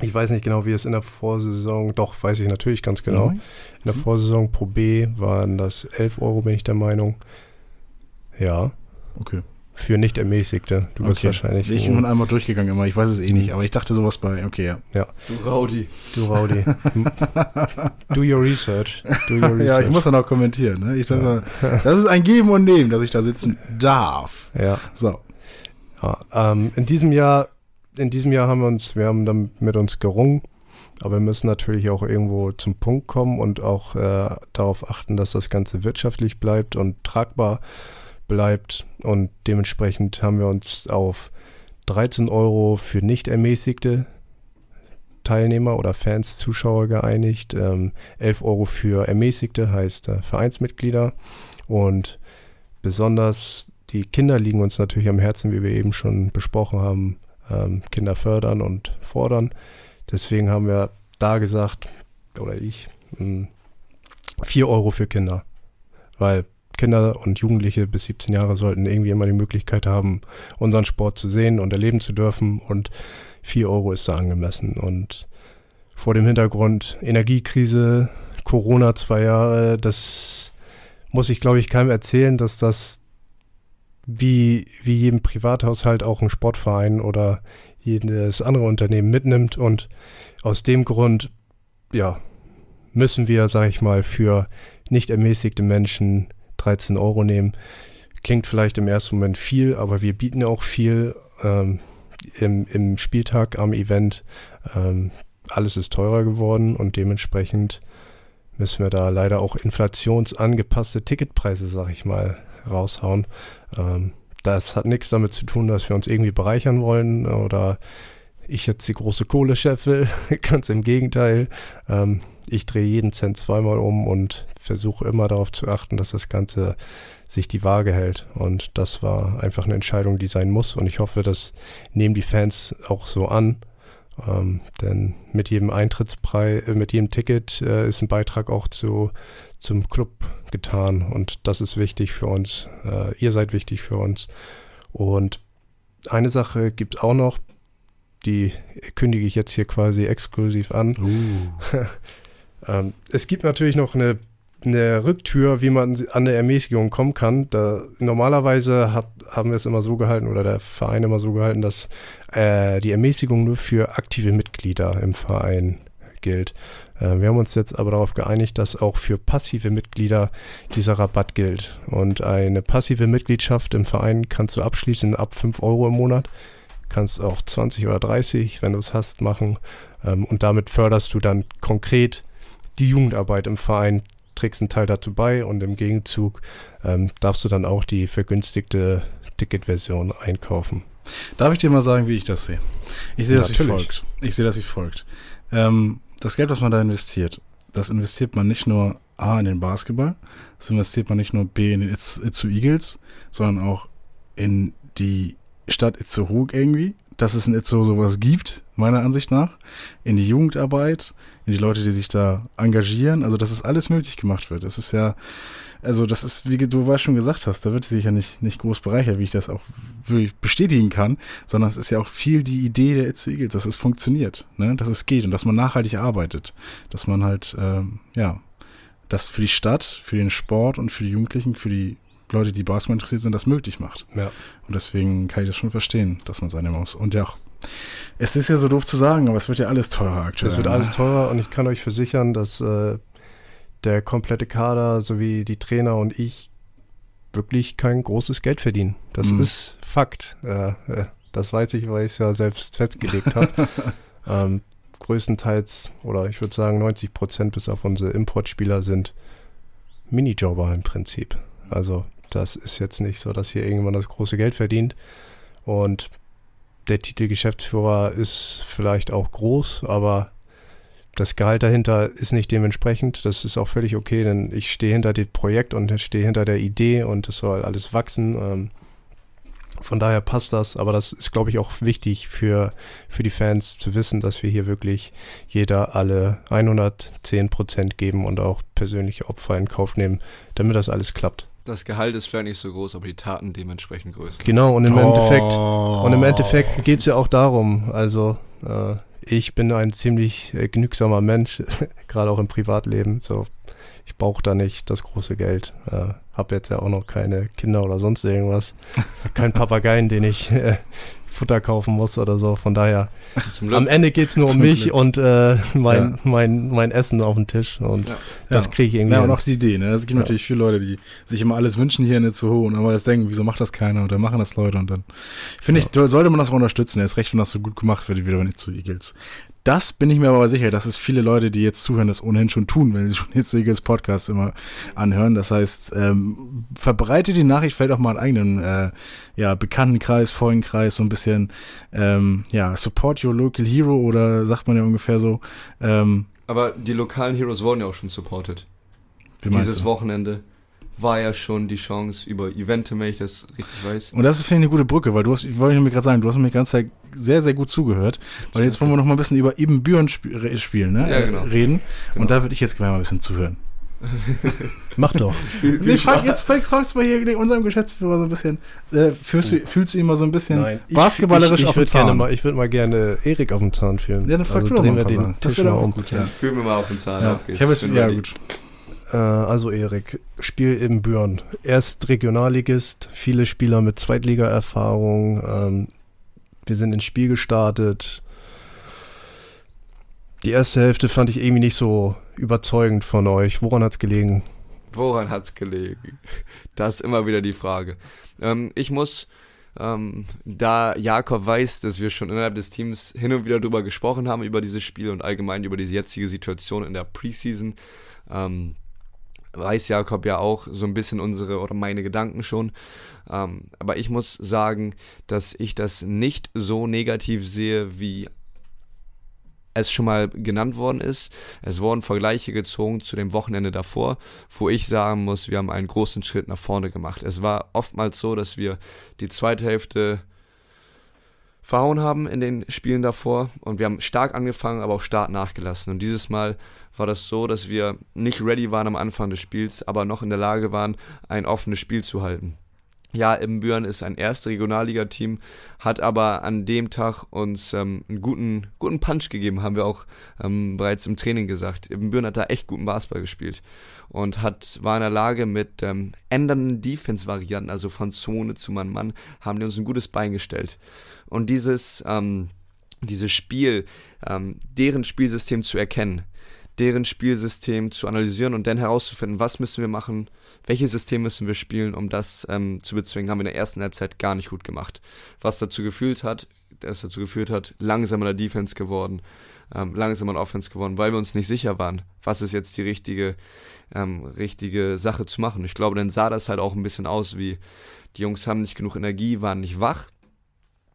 Ich weiß nicht genau, wie es in der Vorsaison, doch, weiß ich natürlich ganz genau. In der Vorsaison Pro B waren das 11 Euro, bin ich der Meinung. Ja, Okay. für nicht Ermäßigte. Du bist okay. wahrscheinlich. Ich bin einmal durchgegangen immer, ich weiß es eh nicht, aber ich dachte sowas bei, okay, ja. Du Raudi. du Raudi. [laughs] Do your research. Do your research. [laughs] Ja, ich muss dann auch kommentieren. Ne? Ich sag mal, das ist ein Geben und Nehmen, dass ich da sitzen darf. Ja. So. Ähm, in diesem Jahr, in diesem Jahr haben wir uns, wir haben dann mit uns gerungen, aber wir müssen natürlich auch irgendwo zum Punkt kommen und auch äh, darauf achten, dass das Ganze wirtschaftlich bleibt und tragbar bleibt. Und dementsprechend haben wir uns auf 13 Euro für nicht ermäßigte Teilnehmer oder Fans, Zuschauer geeinigt. Ähm, 11 Euro für Ermäßigte heißt äh, Vereinsmitglieder. Und besonders die Kinder liegen uns natürlich am Herzen, wie wir eben schon besprochen haben. Ähm, Kinder fördern und fordern. Deswegen haben wir da gesagt, oder ich, 4 hm, Euro für Kinder. Weil Kinder und Jugendliche bis 17 Jahre sollten irgendwie immer die Möglichkeit haben, unseren Sport zu sehen und erleben zu dürfen. Und 4 Euro ist da angemessen. Und vor dem Hintergrund Energiekrise, Corona zwei Jahre, das muss ich, glaube ich, keinem erzählen, dass das wie, wie jedem Privathaushalt auch ein Sportverein oder jedes andere Unternehmen mitnimmt. Und aus dem Grund, ja, müssen wir, sage ich mal, für nicht ermäßigte Menschen 13 Euro nehmen. Klingt vielleicht im ersten Moment viel, aber wir bieten auch viel ähm, im, im, Spieltag am Event. Ähm, alles ist teurer geworden und dementsprechend müssen wir da leider auch inflationsangepasste Ticketpreise, sag ich mal, raushauen. Ähm, das hat nichts damit zu tun, dass wir uns irgendwie bereichern wollen oder ich jetzt die große Kohle-Chef will. [laughs] Ganz im Gegenteil. Ähm, ich drehe jeden Cent zweimal um und versuche immer darauf zu achten, dass das Ganze sich die Waage hält. Und das war einfach eine Entscheidung, die sein muss. Und ich hoffe, das nehmen die Fans auch so an. Ähm, denn mit jedem Eintrittspreis, äh, mit jedem Ticket äh, ist ein Beitrag auch zu, zum Club getan. Und das ist wichtig für uns. Äh, ihr seid wichtig für uns. Und eine Sache gibt es auch noch, die kündige ich jetzt hier quasi exklusiv an. Uh. [laughs] ähm, es gibt natürlich noch eine, eine Rücktür, wie man an eine Ermäßigung kommen kann. Da, normalerweise hat, haben wir es immer so gehalten oder der Verein immer so gehalten, dass äh, die Ermäßigung nur für aktive Mitglieder im Verein gilt. Äh, wir haben uns jetzt aber darauf geeinigt, dass auch für passive Mitglieder dieser Rabatt gilt. Und eine passive Mitgliedschaft im Verein kannst du abschließen ab 5 Euro im Monat kannst auch 20 oder 30, wenn du es hast, machen. Ähm, und damit förderst du dann konkret die Jugendarbeit im Verein, trägst einen Teil dazu bei und im Gegenzug ähm, darfst du dann auch die vergünstigte Ticketversion einkaufen. Darf ich dir mal sagen, wie ich das sehe? Ich sehe das Natürlich. wie folgt. Ich sehe das wie folgt. Ähm, das Geld, was man da investiert, das investiert man nicht nur A in den Basketball, das investiert man nicht nur B in den Itzu Eagles, sondern auch in die Stadt Itzehoe irgendwie, dass es in Itzehoe sowas gibt, meiner Ansicht nach, in die Jugendarbeit, in die Leute, die sich da engagieren, also dass es alles möglich gemacht wird. Das ist ja, also das ist, wie du schon gesagt hast, da wird sich ja nicht, nicht groß bereichert, wie ich das auch wirklich bestätigen kann, sondern es ist ja auch viel die Idee der Itzehoe Eagles, dass es funktioniert, ne? dass es geht und dass man nachhaltig arbeitet, dass man halt, ähm, ja, das für die Stadt, für den Sport und für die Jugendlichen, für die Leute, die Basketball interessiert sind, das möglich macht. Ja. Und deswegen kann ich das schon verstehen, dass man seine Maus. Und ja, es ist ja so doof zu sagen, aber es wird ja alles teurer aktuell. Es wird alles ne? teurer und ich kann euch versichern, dass äh, der komplette Kader sowie die Trainer und ich wirklich kein großes Geld verdienen. Das mhm. ist Fakt. Äh, äh, das weiß ich, weil ich es ja selbst festgelegt habe. [laughs] ähm, größtenteils, oder ich würde sagen 90 Prozent bis auf unsere Importspieler sind Minijobber im Prinzip. Also das ist jetzt nicht so, dass hier irgendwann das große Geld verdient. Und der Titel Geschäftsführer ist vielleicht auch groß, aber das Gehalt dahinter ist nicht dementsprechend. Das ist auch völlig okay, denn ich stehe hinter dem Projekt und stehe hinter der Idee und es soll alles wachsen. Ähm, von daher passt das, aber das ist, glaube ich, auch wichtig für, für die Fans zu wissen, dass wir hier wirklich jeder alle 110 Prozent geben und auch persönliche Opfer in Kauf nehmen, damit das alles klappt das Gehalt ist vielleicht nicht so groß, aber die Taten dementsprechend größer. Genau, und im oh. Endeffekt, und im Endeffekt geht es ja auch darum, also äh, ich bin ein ziemlich äh, genügsamer Mensch, [laughs] gerade auch im Privatleben. So, ich brauche da nicht das große Geld. Äh, habe jetzt ja auch noch keine Kinder oder sonst irgendwas. Kein Papageien, den ich äh, Futter kaufen muss oder so. Von daher, am Ende geht es nur um mich Glück. und äh, mein, ja. mein, mein Essen auf den Tisch. Und ja. das kriege ich irgendwie. Ja, und auch die Idee. Ne? Es gibt ja. natürlich viele Leute, die sich immer alles wünschen hier in der Zoo und aber jetzt denken, wieso macht das keiner? Und dann machen das Leute. Und dann finde ich, sollte man das auch unterstützen. Er ist recht, wenn das so gut gemacht wird, wie wieder bei den Zoo Eagles. Das bin ich mir aber sicher, dass es viele Leute, die jetzt zuhören, das ohnehin schon tun, wenn sie schon [laughs] jetzt Eagles Podcast immer anhören. Das heißt, ähm, verbreitet die Nachricht vielleicht auch mal einen eigenen äh, ja, Bekanntenkreis, Freundenkreis, so ein bisschen ähm, ja, support your local hero oder sagt man ja ungefähr so. Ähm, aber die lokalen Heroes wurden ja auch schon supported. Dieses du? Wochenende war ja schon die Chance über Evente, wenn ich das richtig weiß. Und das ist, finde ich, eine gute Brücke, weil du hast, ich wollte mir gerade sagen, du hast mir die ganze Zeit sehr, sehr gut zugehört. Weil jetzt wollen wir noch mal ein bisschen über Ibn Büren sp spielen, ne? Ja, genau. Reden. Genau. Und da würde ich jetzt gerne mal ein bisschen zuhören. [laughs] Mach doch. [laughs] viel, viel nee, frag, jetzt fragst du mal hier unserem Geschäftsführer so ein bisschen. Äh, fühlst, du, fühlst du ihn mal so ein bisschen Nein, basketballerisch ich, ich, ich auf den Zahn? Mal, ich würde mal gerne Erik auf den Zahn fühlen. Ja, dann frag also du doch mal. Den das wäre auch gut. Ja. Fühl mir mal auf den Zahn ja. auf. Ich habe jetzt, ja, gut. Äh, also Erik, Spiel im Büren. Erst Regionalligist, viele Spieler mit Zweitliga-Erfahrung. Ähm, wir sind ins Spiel gestartet. Die erste Hälfte fand ich irgendwie nicht so überzeugend von euch. Woran hat es gelegen? Woran hat es gelegen? Das ist immer wieder die Frage. Ähm, ich muss, ähm, da Jakob weiß, dass wir schon innerhalb des Teams hin und wieder darüber gesprochen haben, über dieses Spiel und allgemein über diese jetzige Situation in der Preseason, ähm, weiß Jakob ja auch so ein bisschen unsere oder meine Gedanken schon. Ähm, aber ich muss sagen, dass ich das nicht so negativ sehe, wie es schon mal genannt worden ist. Es wurden Vergleiche gezogen zu dem Wochenende davor, wo ich sagen muss, wir haben einen großen Schritt nach vorne gemacht. Es war oftmals so, dass wir die zweite Hälfte verhauen haben in den Spielen davor und wir haben stark angefangen, aber auch stark nachgelassen. Und dieses Mal war das so, dass wir nicht ready waren am Anfang des Spiels, aber noch in der Lage waren, ein offenes Spiel zu halten. Ja, Ibbenbüren ist ein erstes Regionalliga-Team, hat aber an dem Tag uns ähm, einen guten, guten Punch gegeben, haben wir auch ähm, bereits im Training gesagt. Ibbenbüren hat da echt guten Basketball gespielt und hat, war in der Lage mit ähm, ändernden Defense-Varianten, also von Zone zu Mann-Mann, haben die uns ein gutes Bein gestellt. Und dieses, ähm, dieses Spiel, ähm, deren Spielsystem zu erkennen, deren Spielsystem zu analysieren und dann herauszufinden, was müssen wir machen, welches System müssen wir spielen, um das ähm, zu bezwingen, haben wir in der ersten Halbzeit gar nicht gut gemacht. Was dazu geführt hat, das dazu geführt hat, langsamer der Defense geworden, ähm, langsamer in Offense geworden, weil wir uns nicht sicher waren, was ist jetzt die richtige, ähm, richtige Sache zu machen. Ich glaube, dann sah das halt auch ein bisschen aus, wie die Jungs haben nicht genug Energie, waren nicht wach.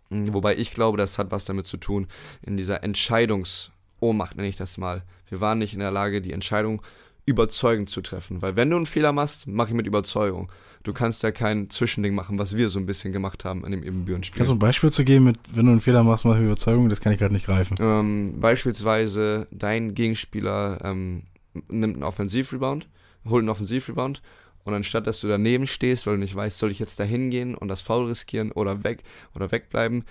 Wobei ich glaube, das hat was damit zu tun, in dieser Entscheidungsohnmacht, nenne ich das mal. Wir waren nicht in der Lage, die Entscheidung überzeugend zu treffen. Weil wenn du einen Fehler machst, mach ich mit Überzeugung. Du kannst ja kein Zwischending machen, was wir so ein bisschen gemacht haben in dem Ebenbüren-Spiel. Kannst du ein Beispiel zu geben, mit, wenn du einen Fehler machst, mach ich mit Überzeugung? Das kann ich gerade nicht greifen. Ähm, beispielsweise, dein Gegenspieler ähm, nimmt einen Offensivrebound, holt einen Offensivrebound und anstatt dass du daneben stehst, weil du nicht weißt, soll ich jetzt da hingehen und das Foul riskieren oder weg oder wegbleiben,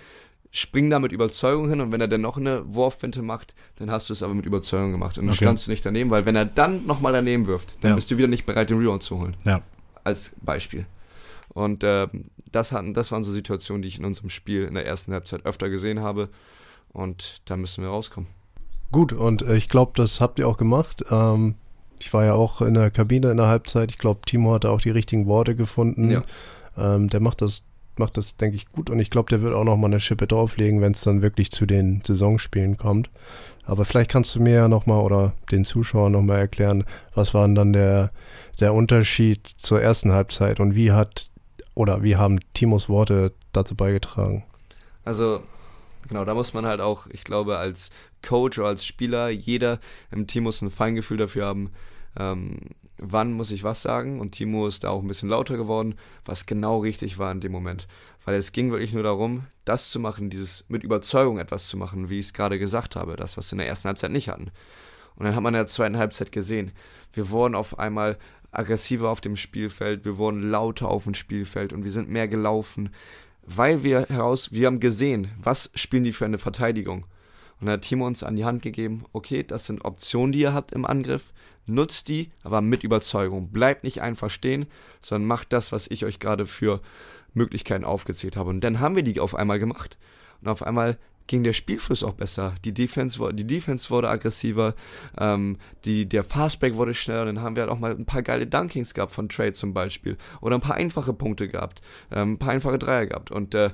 spring da mit Überzeugung hin und wenn er dann noch eine Wurfwinte macht, dann hast du es aber mit Überzeugung gemacht und dann okay. standst du nicht daneben, weil wenn er dann nochmal daneben wirft, dann ja. bist du wieder nicht bereit, den Rebound zu holen. Ja. Als Beispiel. Und äh, das, hatten, das waren so Situationen, die ich in unserem Spiel in der ersten Halbzeit öfter gesehen habe und da müssen wir rauskommen. Gut, und äh, ich glaube, das habt ihr auch gemacht. Ähm, ich war ja auch in der Kabine in der Halbzeit. Ich glaube, Timo hatte auch die richtigen Worte gefunden. Ja. Ähm, der macht das macht das, denke ich, gut und ich glaube, der wird auch noch mal eine Schippe drauflegen, wenn es dann wirklich zu den Saisonspielen kommt. Aber vielleicht kannst du mir ja nochmal oder den Zuschauern nochmal erklären, was war denn dann der, der Unterschied zur ersten Halbzeit und wie hat oder wie haben Timos Worte dazu beigetragen? Also, genau, da muss man halt auch, ich glaube, als Coach oder als Spieler, jeder im Team muss ein Feingefühl dafür haben, ähm, wann muss ich was sagen und Timo ist da auch ein bisschen lauter geworden, was genau richtig war in dem Moment. Weil es ging wirklich nur darum, das zu machen, dieses mit Überzeugung etwas zu machen, wie ich es gerade gesagt habe, das, was wir in der ersten Halbzeit nicht hatten. Und dann hat man in der zweiten Halbzeit gesehen, wir wurden auf einmal aggressiver auf dem Spielfeld, wir wurden lauter auf dem Spielfeld und wir sind mehr gelaufen, weil wir heraus, wir haben gesehen, was spielen die für eine Verteidigung. Und dann hat Timo uns an die Hand gegeben, okay, das sind Optionen, die ihr habt im Angriff, nutzt die, aber mit Überzeugung. Bleibt nicht einfach stehen, sondern macht das, was ich euch gerade für Möglichkeiten aufgezählt habe. Und dann haben wir die auf einmal gemacht. Und auf einmal ging der Spielfluss auch besser. Die Defense, die Defense wurde aggressiver, ähm, die, der Fastback wurde schneller. Dann haben wir halt auch mal ein paar geile Dunkings gehabt von Trade zum Beispiel. Oder ein paar einfache Punkte gehabt, ähm, ein paar einfache Dreier gehabt. Und äh,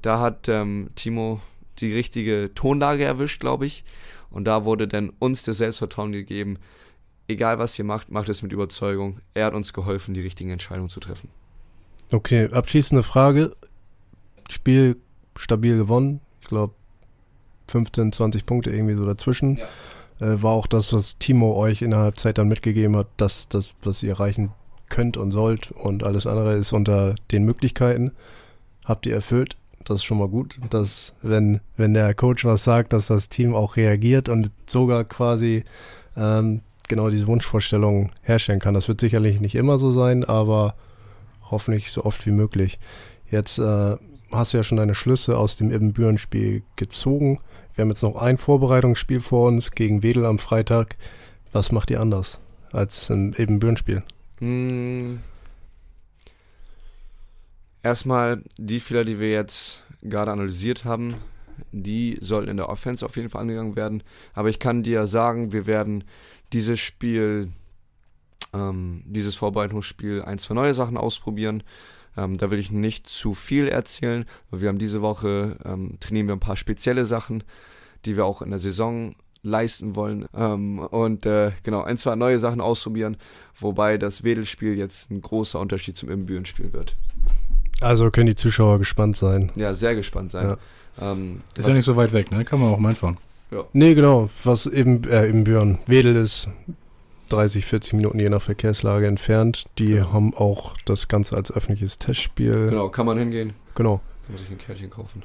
da hat ähm, Timo die richtige Tonlage erwischt, glaube ich. Und da wurde dann uns das Selbstvertrauen gegeben, egal was ihr macht, macht es mit Überzeugung. Er hat uns geholfen, die richtigen Entscheidungen zu treffen. Okay, abschließende Frage. Spiel stabil gewonnen. Ich glaube 15, 20 Punkte irgendwie so dazwischen. Ja. Äh, war auch das, was Timo euch innerhalb Zeit dann mitgegeben hat, dass das, was ihr erreichen könnt und sollt und alles andere ist unter den Möglichkeiten. Habt ihr erfüllt. Das ist schon mal gut, dass wenn, wenn der Coach was sagt, dass das Team auch reagiert und sogar quasi ähm, genau diese Wunschvorstellung herstellen kann. Das wird sicherlich nicht immer so sein, aber hoffentlich so oft wie möglich. Jetzt äh, hast du ja schon deine Schlüsse aus dem Ibbenbüren-Spiel gezogen. Wir haben jetzt noch ein Vorbereitungsspiel vor uns gegen Wedel am Freitag. Was macht ihr anders als im Ibbenbüren-Spiel? Hm. Erstmal die Fehler, die wir jetzt gerade analysiert haben, die sollten in der Offense auf jeden Fall angegangen werden. Aber ich kann dir sagen, wir werden dieses Spiel, ähm, dieses Vorbereitungsspiel, ein, zwei neue Sachen ausprobieren. Ähm, da will ich nicht zu viel erzählen, weil wir haben diese Woche, ähm, trainieren wir ein paar spezielle Sachen, die wir auch in der Saison leisten wollen. Ähm, und äh, genau, ein, zwei neue Sachen ausprobieren, wobei das Wedelspiel jetzt ein großer Unterschied zum Immenbüren-Spiel wird. Also können die Zuschauer gespannt sein. Ja, sehr gespannt sein. Ja. Ähm, ist ja nicht so weit weg, ne? Kann man auch mal einfahren. Ja. Nee, genau. Was eben, äh, eben Björn. Wedel ist 30, 40 Minuten je nach Verkehrslage entfernt. Die ja. haben auch das Ganze als öffentliches Testspiel. Genau, kann man hingehen. Genau. Kann man sich ein Kärtchen kaufen.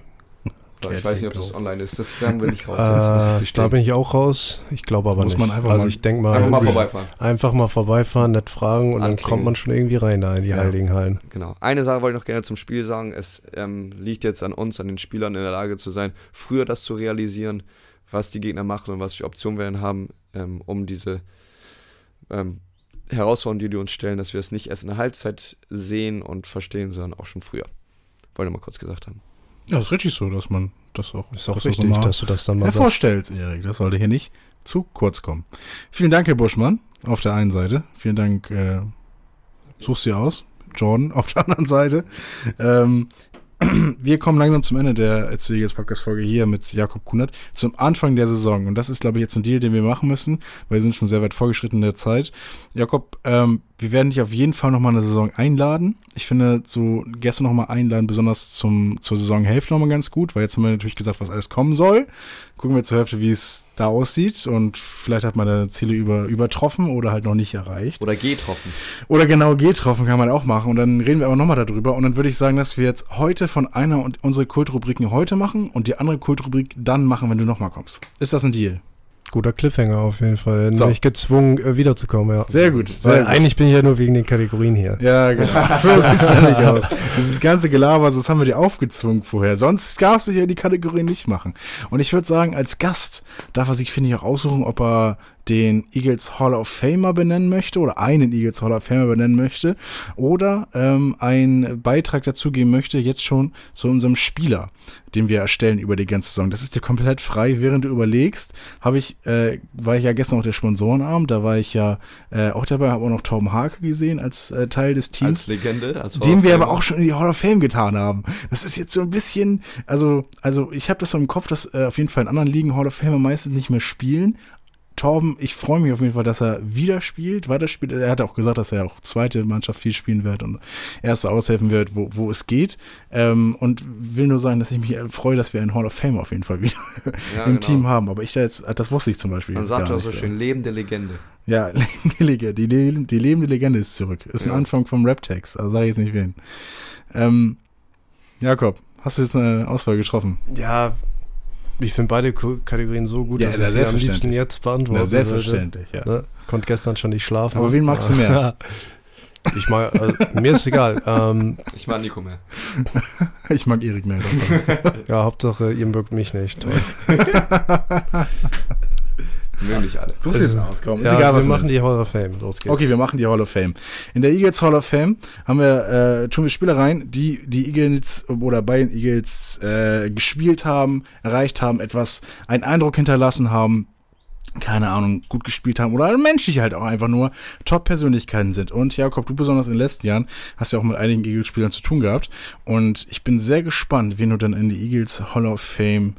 Ich weiß nicht, ob das online ist. Das werden wir nicht raus. Äh, da bin ich auch raus. Ich glaube aber Muss nicht. Man einfach also ich denke mal, einfach mal vorbeifahren. Einfach mal vorbeifahren, nicht fragen und Anklicken. dann kommt man schon irgendwie rein da in die ja. Heiligen Hallen. Genau. Eine Sache wollte ich noch gerne zum Spiel sagen. Es ähm, liegt jetzt an uns, an den Spielern in der Lage zu sein, früher das zu realisieren was die Gegner machen und was für Optionen wir dann haben, ähm, um diese ähm, Herausforderungen, die die uns stellen, dass wir es nicht erst in der Halbzeit sehen und verstehen, sondern auch schon früher. Wollte mal kurz gesagt haben. Ja, ist richtig so, dass man das auch. Ist auch wichtig, dass du das dann mal vorstellst, Erik. Das sollte hier nicht zu kurz kommen. Vielen Dank, Herr Buschmann, auf der einen Seite. Vielen Dank, äh, suchst sie aus. Jordan auf der anderen Seite. Ähm, [clears throat] wir kommen langsam zum Ende der Erzählers Podcast Folge hier mit Jakob Kunert zum Anfang der Saison. Und das ist, glaube ich, jetzt ein Deal, den wir machen müssen, weil wir sind schon sehr weit vorgeschritten in der Zeit. Jakob, ähm, wir werden dich auf jeden Fall nochmal eine Saison einladen. Ich finde, so gestern nochmal einladen, besonders zum, zur Saisonhälfte nochmal ganz gut, weil jetzt haben wir natürlich gesagt, was alles kommen soll. Gucken wir zur Hälfte, wie es da aussieht und vielleicht hat man deine Ziele über, übertroffen oder halt noch nicht erreicht. Oder getroffen. Oder genau, getroffen kann man auch machen und dann reden wir aber nochmal darüber und dann würde ich sagen, dass wir jetzt heute von einer und unsere Kultrubriken heute machen und die andere Kultrubrik dann machen, wenn du nochmal kommst. Ist das ein Deal? Guter Cliffhanger auf jeden Fall. So. ich gezwungen, äh, wiederzukommen, ja. Sehr gut. Sehr Weil gut. eigentlich bin ich ja nur wegen den Kategorien hier. Ja, genau. so sieht's ja nicht aus. Dieses ganze Gelaber, das haben wir dir aufgezwungen vorher. Sonst darfst du hier die Kategorien nicht machen. Und ich würde sagen, als Gast darf er sich, finde ich, auch aussuchen, ob er den Eagles Hall of Famer benennen möchte oder einen Eagles Hall of Famer benennen möchte oder ähm, einen Beitrag dazu geben möchte, jetzt schon zu unserem Spieler, den wir erstellen über die ganze Saison. Das ist dir komplett frei. Während du überlegst, habe ich, äh, war ich ja gestern auch der Sponsorenabend, da war ich ja äh, auch dabei, habe auch noch Torben Hake gesehen als äh, Teil des Teams. Als Legende, als Den wir aber auch schon in die Hall of Fame getan haben. Das ist jetzt so ein bisschen, also, also ich habe das so im Kopf, dass äh, auf jeden Fall in anderen Ligen Hall of Famer meistens nicht mehr spielen, Torben, ich freue mich auf jeden Fall, dass er wieder spielt, weiterspielt. Er hat auch gesagt, dass er auch zweite Mannschaft viel spielen wird und erste aushelfen wird, wo, wo es geht. Ähm, und will nur sagen, dass ich mich freue, dass wir einen Hall of Fame auf jeden Fall wieder [laughs] ja, im genau. Team haben. Aber ich da jetzt, das wusste ich zum Beispiel. Man sagt auch so schön, lebende Legende. Ja, [laughs] die, die, die lebende Legende ist zurück. Ist ja. ein Anfang vom Rap-Text, also sage ich jetzt nicht wen. Ähm, Jakob, hast du jetzt eine Auswahl getroffen? Ja, ich finde beide Kategorien so gut, ja, dass ich sie am liebsten jetzt beantworten na, Selbstverständlich, ja. Ne? Konnte gestern schon nicht schlafen. Aber wen magst du mehr? [laughs] ich mag, also, mir ist egal. Ähm, ich mag Nico mehr. [laughs] ich mag Erik mehr. ja, Hauptsache, ihr mögt mich nicht. Toll. [laughs] Mögen nicht alle. Such's jetzt aus, komm. Ja, egal, wir machen die Hall of Fame. Los geht's. Okay, wir machen die Hall of Fame. In der Eagles Hall of Fame haben wir, äh, tun wir Spieler rein, die die Eagles oder bei den Eagles äh, gespielt haben, erreicht haben, etwas, einen Eindruck hinterlassen haben, keine Ahnung, gut gespielt haben oder menschlich halt auch einfach nur Top-Persönlichkeiten sind. Und Jakob, du besonders in den letzten Jahren hast ja auch mit einigen Eagles-Spielern zu tun gehabt. Und ich bin sehr gespannt, wen du dann in die Eagles Hall of Fame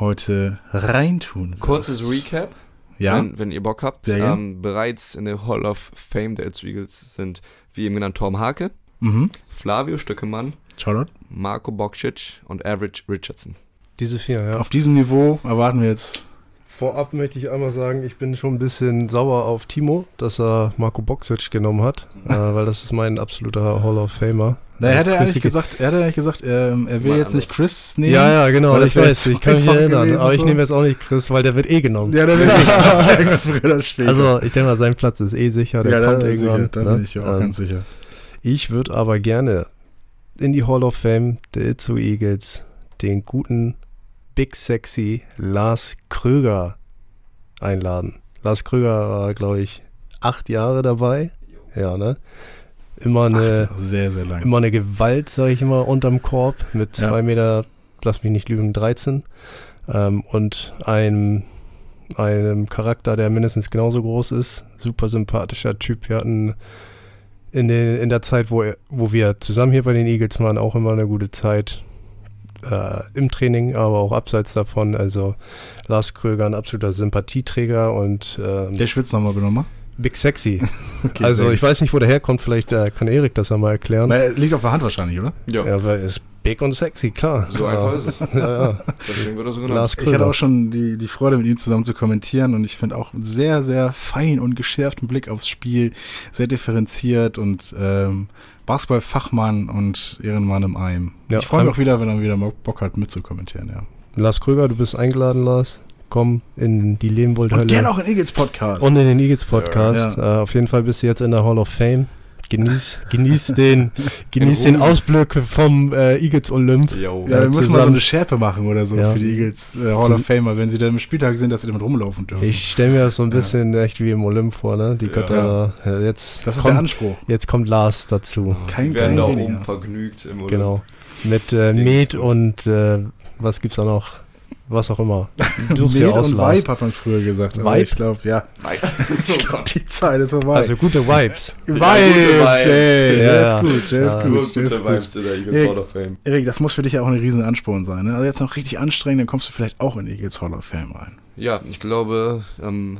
heute reintun wirst. Kurzes Recap. Ja. Wenn, wenn ihr Bock habt. Ähm, bereits in der Hall of Fame der Eagles sind, wie eben genannt, Tom Hake, Mhm. Flavio Stöckemann, Charlotte. Marco Bokcic und Average Richardson. Diese vier, ja. Auf diesem Niveau erwarten wir jetzt. Vorab möchte ich einmal sagen, ich bin schon ein bisschen sauer auf Timo, dass er Marco Boxic genommen hat, [laughs] äh, weil das ist mein absoluter Hall of Famer. Na, er hat ja eigentlich gesagt, er hat ja eigentlich gesagt, ähm, er will Mal jetzt nicht. Chris nehmen. Ja, ja, genau, das ich weiß, jetzt ich kann mich erinnern, gewesen, aber ich so. nehme jetzt auch nicht Chris, weil der wird eh genommen. Ja, der früher oder später. Also ich denke mal, sein Platz ist eh sicher, der ja, kommt sicher, irgendwann. da ne? bin ich ja auch Ähm, ganz sicher. Ich würde aber gerne in die Hall of Fame der Itzu Eagles den guten Big Sexy Lars Kröger einladen. Lars Kröger war, glaube ich, acht Jahre dabei. Ja, ne? Immer eine, Ach, sehr, sehr lang. immer eine Gewalt, sage ich immer, unterm Korb mit Ja. zwei Meter, lass mich nicht lügen, 13. Ähm, und einem, einem Charakter, der mindestens genauso groß ist. Super sympathischer Typ. Wir hatten in, den, in der Zeit, wo, er- wo wir zusammen hier bei den Eagles waren, auch immer eine gute Zeit. Äh, Im Training, aber auch abseits davon. Also Lars Kröger, ein absoluter Sympathieträger und ähm, Der Spitzname nochmal. Big Sexy. [laughs] Okay, also ich weiß nicht, wo der herkommt. Vielleicht äh, kann Erik das ja mal erklären. er liegt auf der Hand wahrscheinlich, oder? Ja, Ja, weil er ist big und sexy, klar. so einfach ist es. [laughs] Ja, ja. Deswegen wird er so genannt. Ich hatte auch schon die, die Freude, mit ihm zusammen zu kommentieren und ich finde auch einen sehr, sehr fein und geschärften Blick aufs Spiel, sehr differenziert und ähm, Basketball-Fachmann und Ehrenmann im Eim. Ja, ich freue mich auch wieder, wenn er wieder mal Bock hat, mitzukommentieren, ja. Lars Kröger, du bist eingeladen, Lars. Komm in die Lehmwold-Hölle. Und gerne auch in Eagles Podcast. Und in den Eagles Podcast. Äh, auf jeden Fall bist du jetzt in der Hall of Fame. Genieß, genieß [laughs] den, genieß den. Ausblick vom äh, Eagles Olymp. Yo. ja, wir Ja, müssen mal so eine Schärpe machen oder so Ja. für die Eagles äh, Hall of Famer, wenn sie dann im Spieltag sind, dass sie damit rumlaufen dürfen. Ich stelle mir das so ein bisschen echt wie im Olymp vor, ne? Die Ja. Götter. Äh, jetzt, das ist der kommt, Anspruch. jetzt kommt Lars dazu. Kein Die werden da oben vergnügt im Urlaub. Genau. Mit äh, Met und äh, was gibt's da noch? Was auch immer. [laughs] Du Med aus, und. Vibe hat man früher gesagt. aber Vibe? Ich glaube, ja. Nein. [laughs] Ich glaube, die Zeit ist vorbei. Also gute Vibes. Vibes, Ja, gute Vibes. ey, der Ja, ist ja. gut, der Ja. ist gut, der gute ist gut. Vibes in der Eagles Erik. Hall of Fame. Erik, das muss für dich ja auch ein riesen Ansporn sein. Ne? Also jetzt noch richtig anstrengend, dann kommst du vielleicht auch in Eagles Hall of Fame rein. Ja, ich glaube, ähm,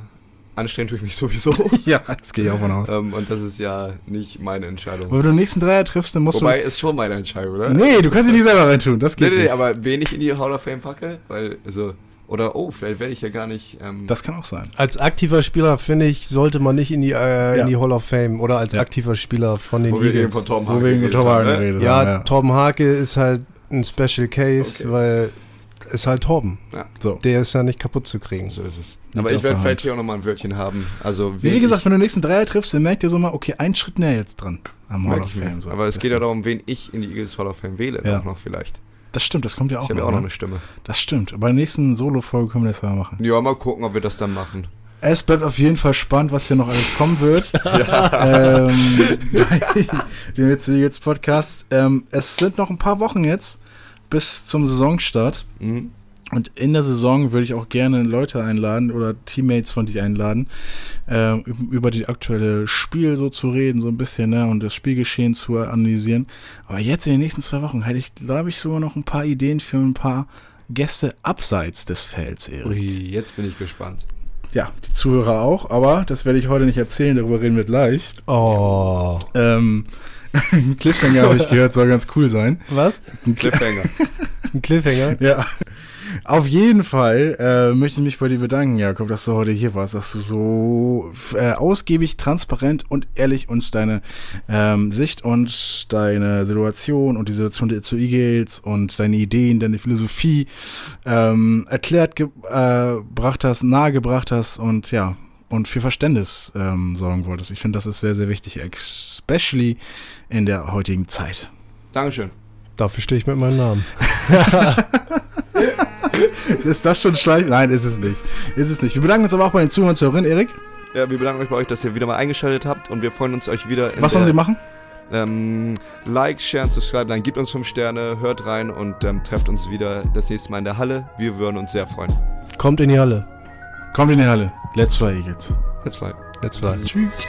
anstrengen tue ich mich sowieso. [laughs] Ja, das gehe ich auch von aus. ähm, und das ist ja nicht meine Entscheidung. Wenn du den nächsten Dreier triffst, dann musst Wobei, ist schon meine Entscheidung, oder? du... Nee, du kannst ihn nicht selber reintun, das Nee, geht nee, nee, nicht. aber wen ich in die Hall of Fame packe, weil, also, oder, oh, vielleicht werde ich ja gar nicht, ähm, das kann auch sein. Als aktiver Spieler, finde ich, sollte man nicht in die, äh, Ja. in die Hall of Fame oder als Ja. aktiver Spieler von den wo wir eben Eagles. von Tom Wo Hardy wir geredet Tom haben, Harden ne? reden. Ja, ja. Torben Hake ist halt ein Special Case, Okay. weil ist halt Torben. So. Der ist ja nicht kaputt zu kriegen. So ist es. Aber ich werde vielleicht Hand. hier auch nochmal ein Wörtchen haben. Also, Wie wen gesagt, wenn du den nächsten Dreier triffst, dann merkt ihr so mal, okay, einen Schritt näher jetzt dran am Hall of. Fame. So. Aber es Das- geht ja darum, wen ich in die Eagles Hall of Fame wähle, Ja. auch noch vielleicht. Das stimmt, das kommt ja auch ich habe ja auch noch ne? eine Stimme. Das stimmt. Bei der nächsten Solo-Folge können wir das ja machen. Ja, mal gucken, ob wir das dann machen. Es bleibt auf jeden Fall spannend, was hier noch alles kommen wird. [laughs] ähm, [laughs] bei dem jetzt jetzt Podcast. Ähm, es sind noch ein paar Wochen jetzt bis zum Saisonstart. Mhm. Und in der Saison würde ich auch gerne Leute einladen oder Teammates von dir einladen, ähm, über die aktuelle Spiel so zu reden, so ein bisschen, ne, und das Spielgeschehen zu analysieren. Aber jetzt in den nächsten zwei Wochen hätte ich, glaube ich, sogar noch ein paar Ideen für ein paar Gäste abseits des Felds, Erik. Ui, jetzt bin ich gespannt. Ja, die Zuhörer auch, aber das werde ich heute nicht erzählen, darüber reden wir gleich. Oh. Ähm, [laughs] Cliffhanger habe ich gehört, soll ganz cool sein. Was? Ein Cliffhanger. [laughs] Ein Cliffhanger? Ja. Auf jeden Fall äh, möchte ich mich bei dir bedanken, Jakob, dass du heute hier warst, dass du so äh, ausgiebig, transparent und ehrlich uns deine ähm, Sicht und deine Situation und die Situation der zu Eagles und deine Ideen, deine Philosophie ähm, erklärt ge äh, gebracht hast, nahegebracht hast und ja, und für Verständnis ähm, sorgen wolltest. Ich finde, das ist sehr, sehr wichtig, especially in der heutigen Zeit. Dankeschön. Dafür stehe ich mit meinem Namen. [laughs] [laughs] Ist das schon schlecht? Nein, ist es nicht. Ist es nicht. Wir bedanken uns aber auch bei den Zuhörern und Zuhörerinnen. Erik, Ja, wir bedanken euch bei euch, dass ihr wieder mal eingeschaltet habt und wir freuen uns euch wieder. in was sollen sie machen? Ähm, like, share, subscribe, dann gebt uns 5 Sterne, hört rein und ähm, trefft uns wieder das nächste Mal in der Halle. Wir würden uns sehr freuen. Kommt in die Halle. Kommt in die Halle. Let's fly, Eagles. Let's fly. Let's fly. Tschüss.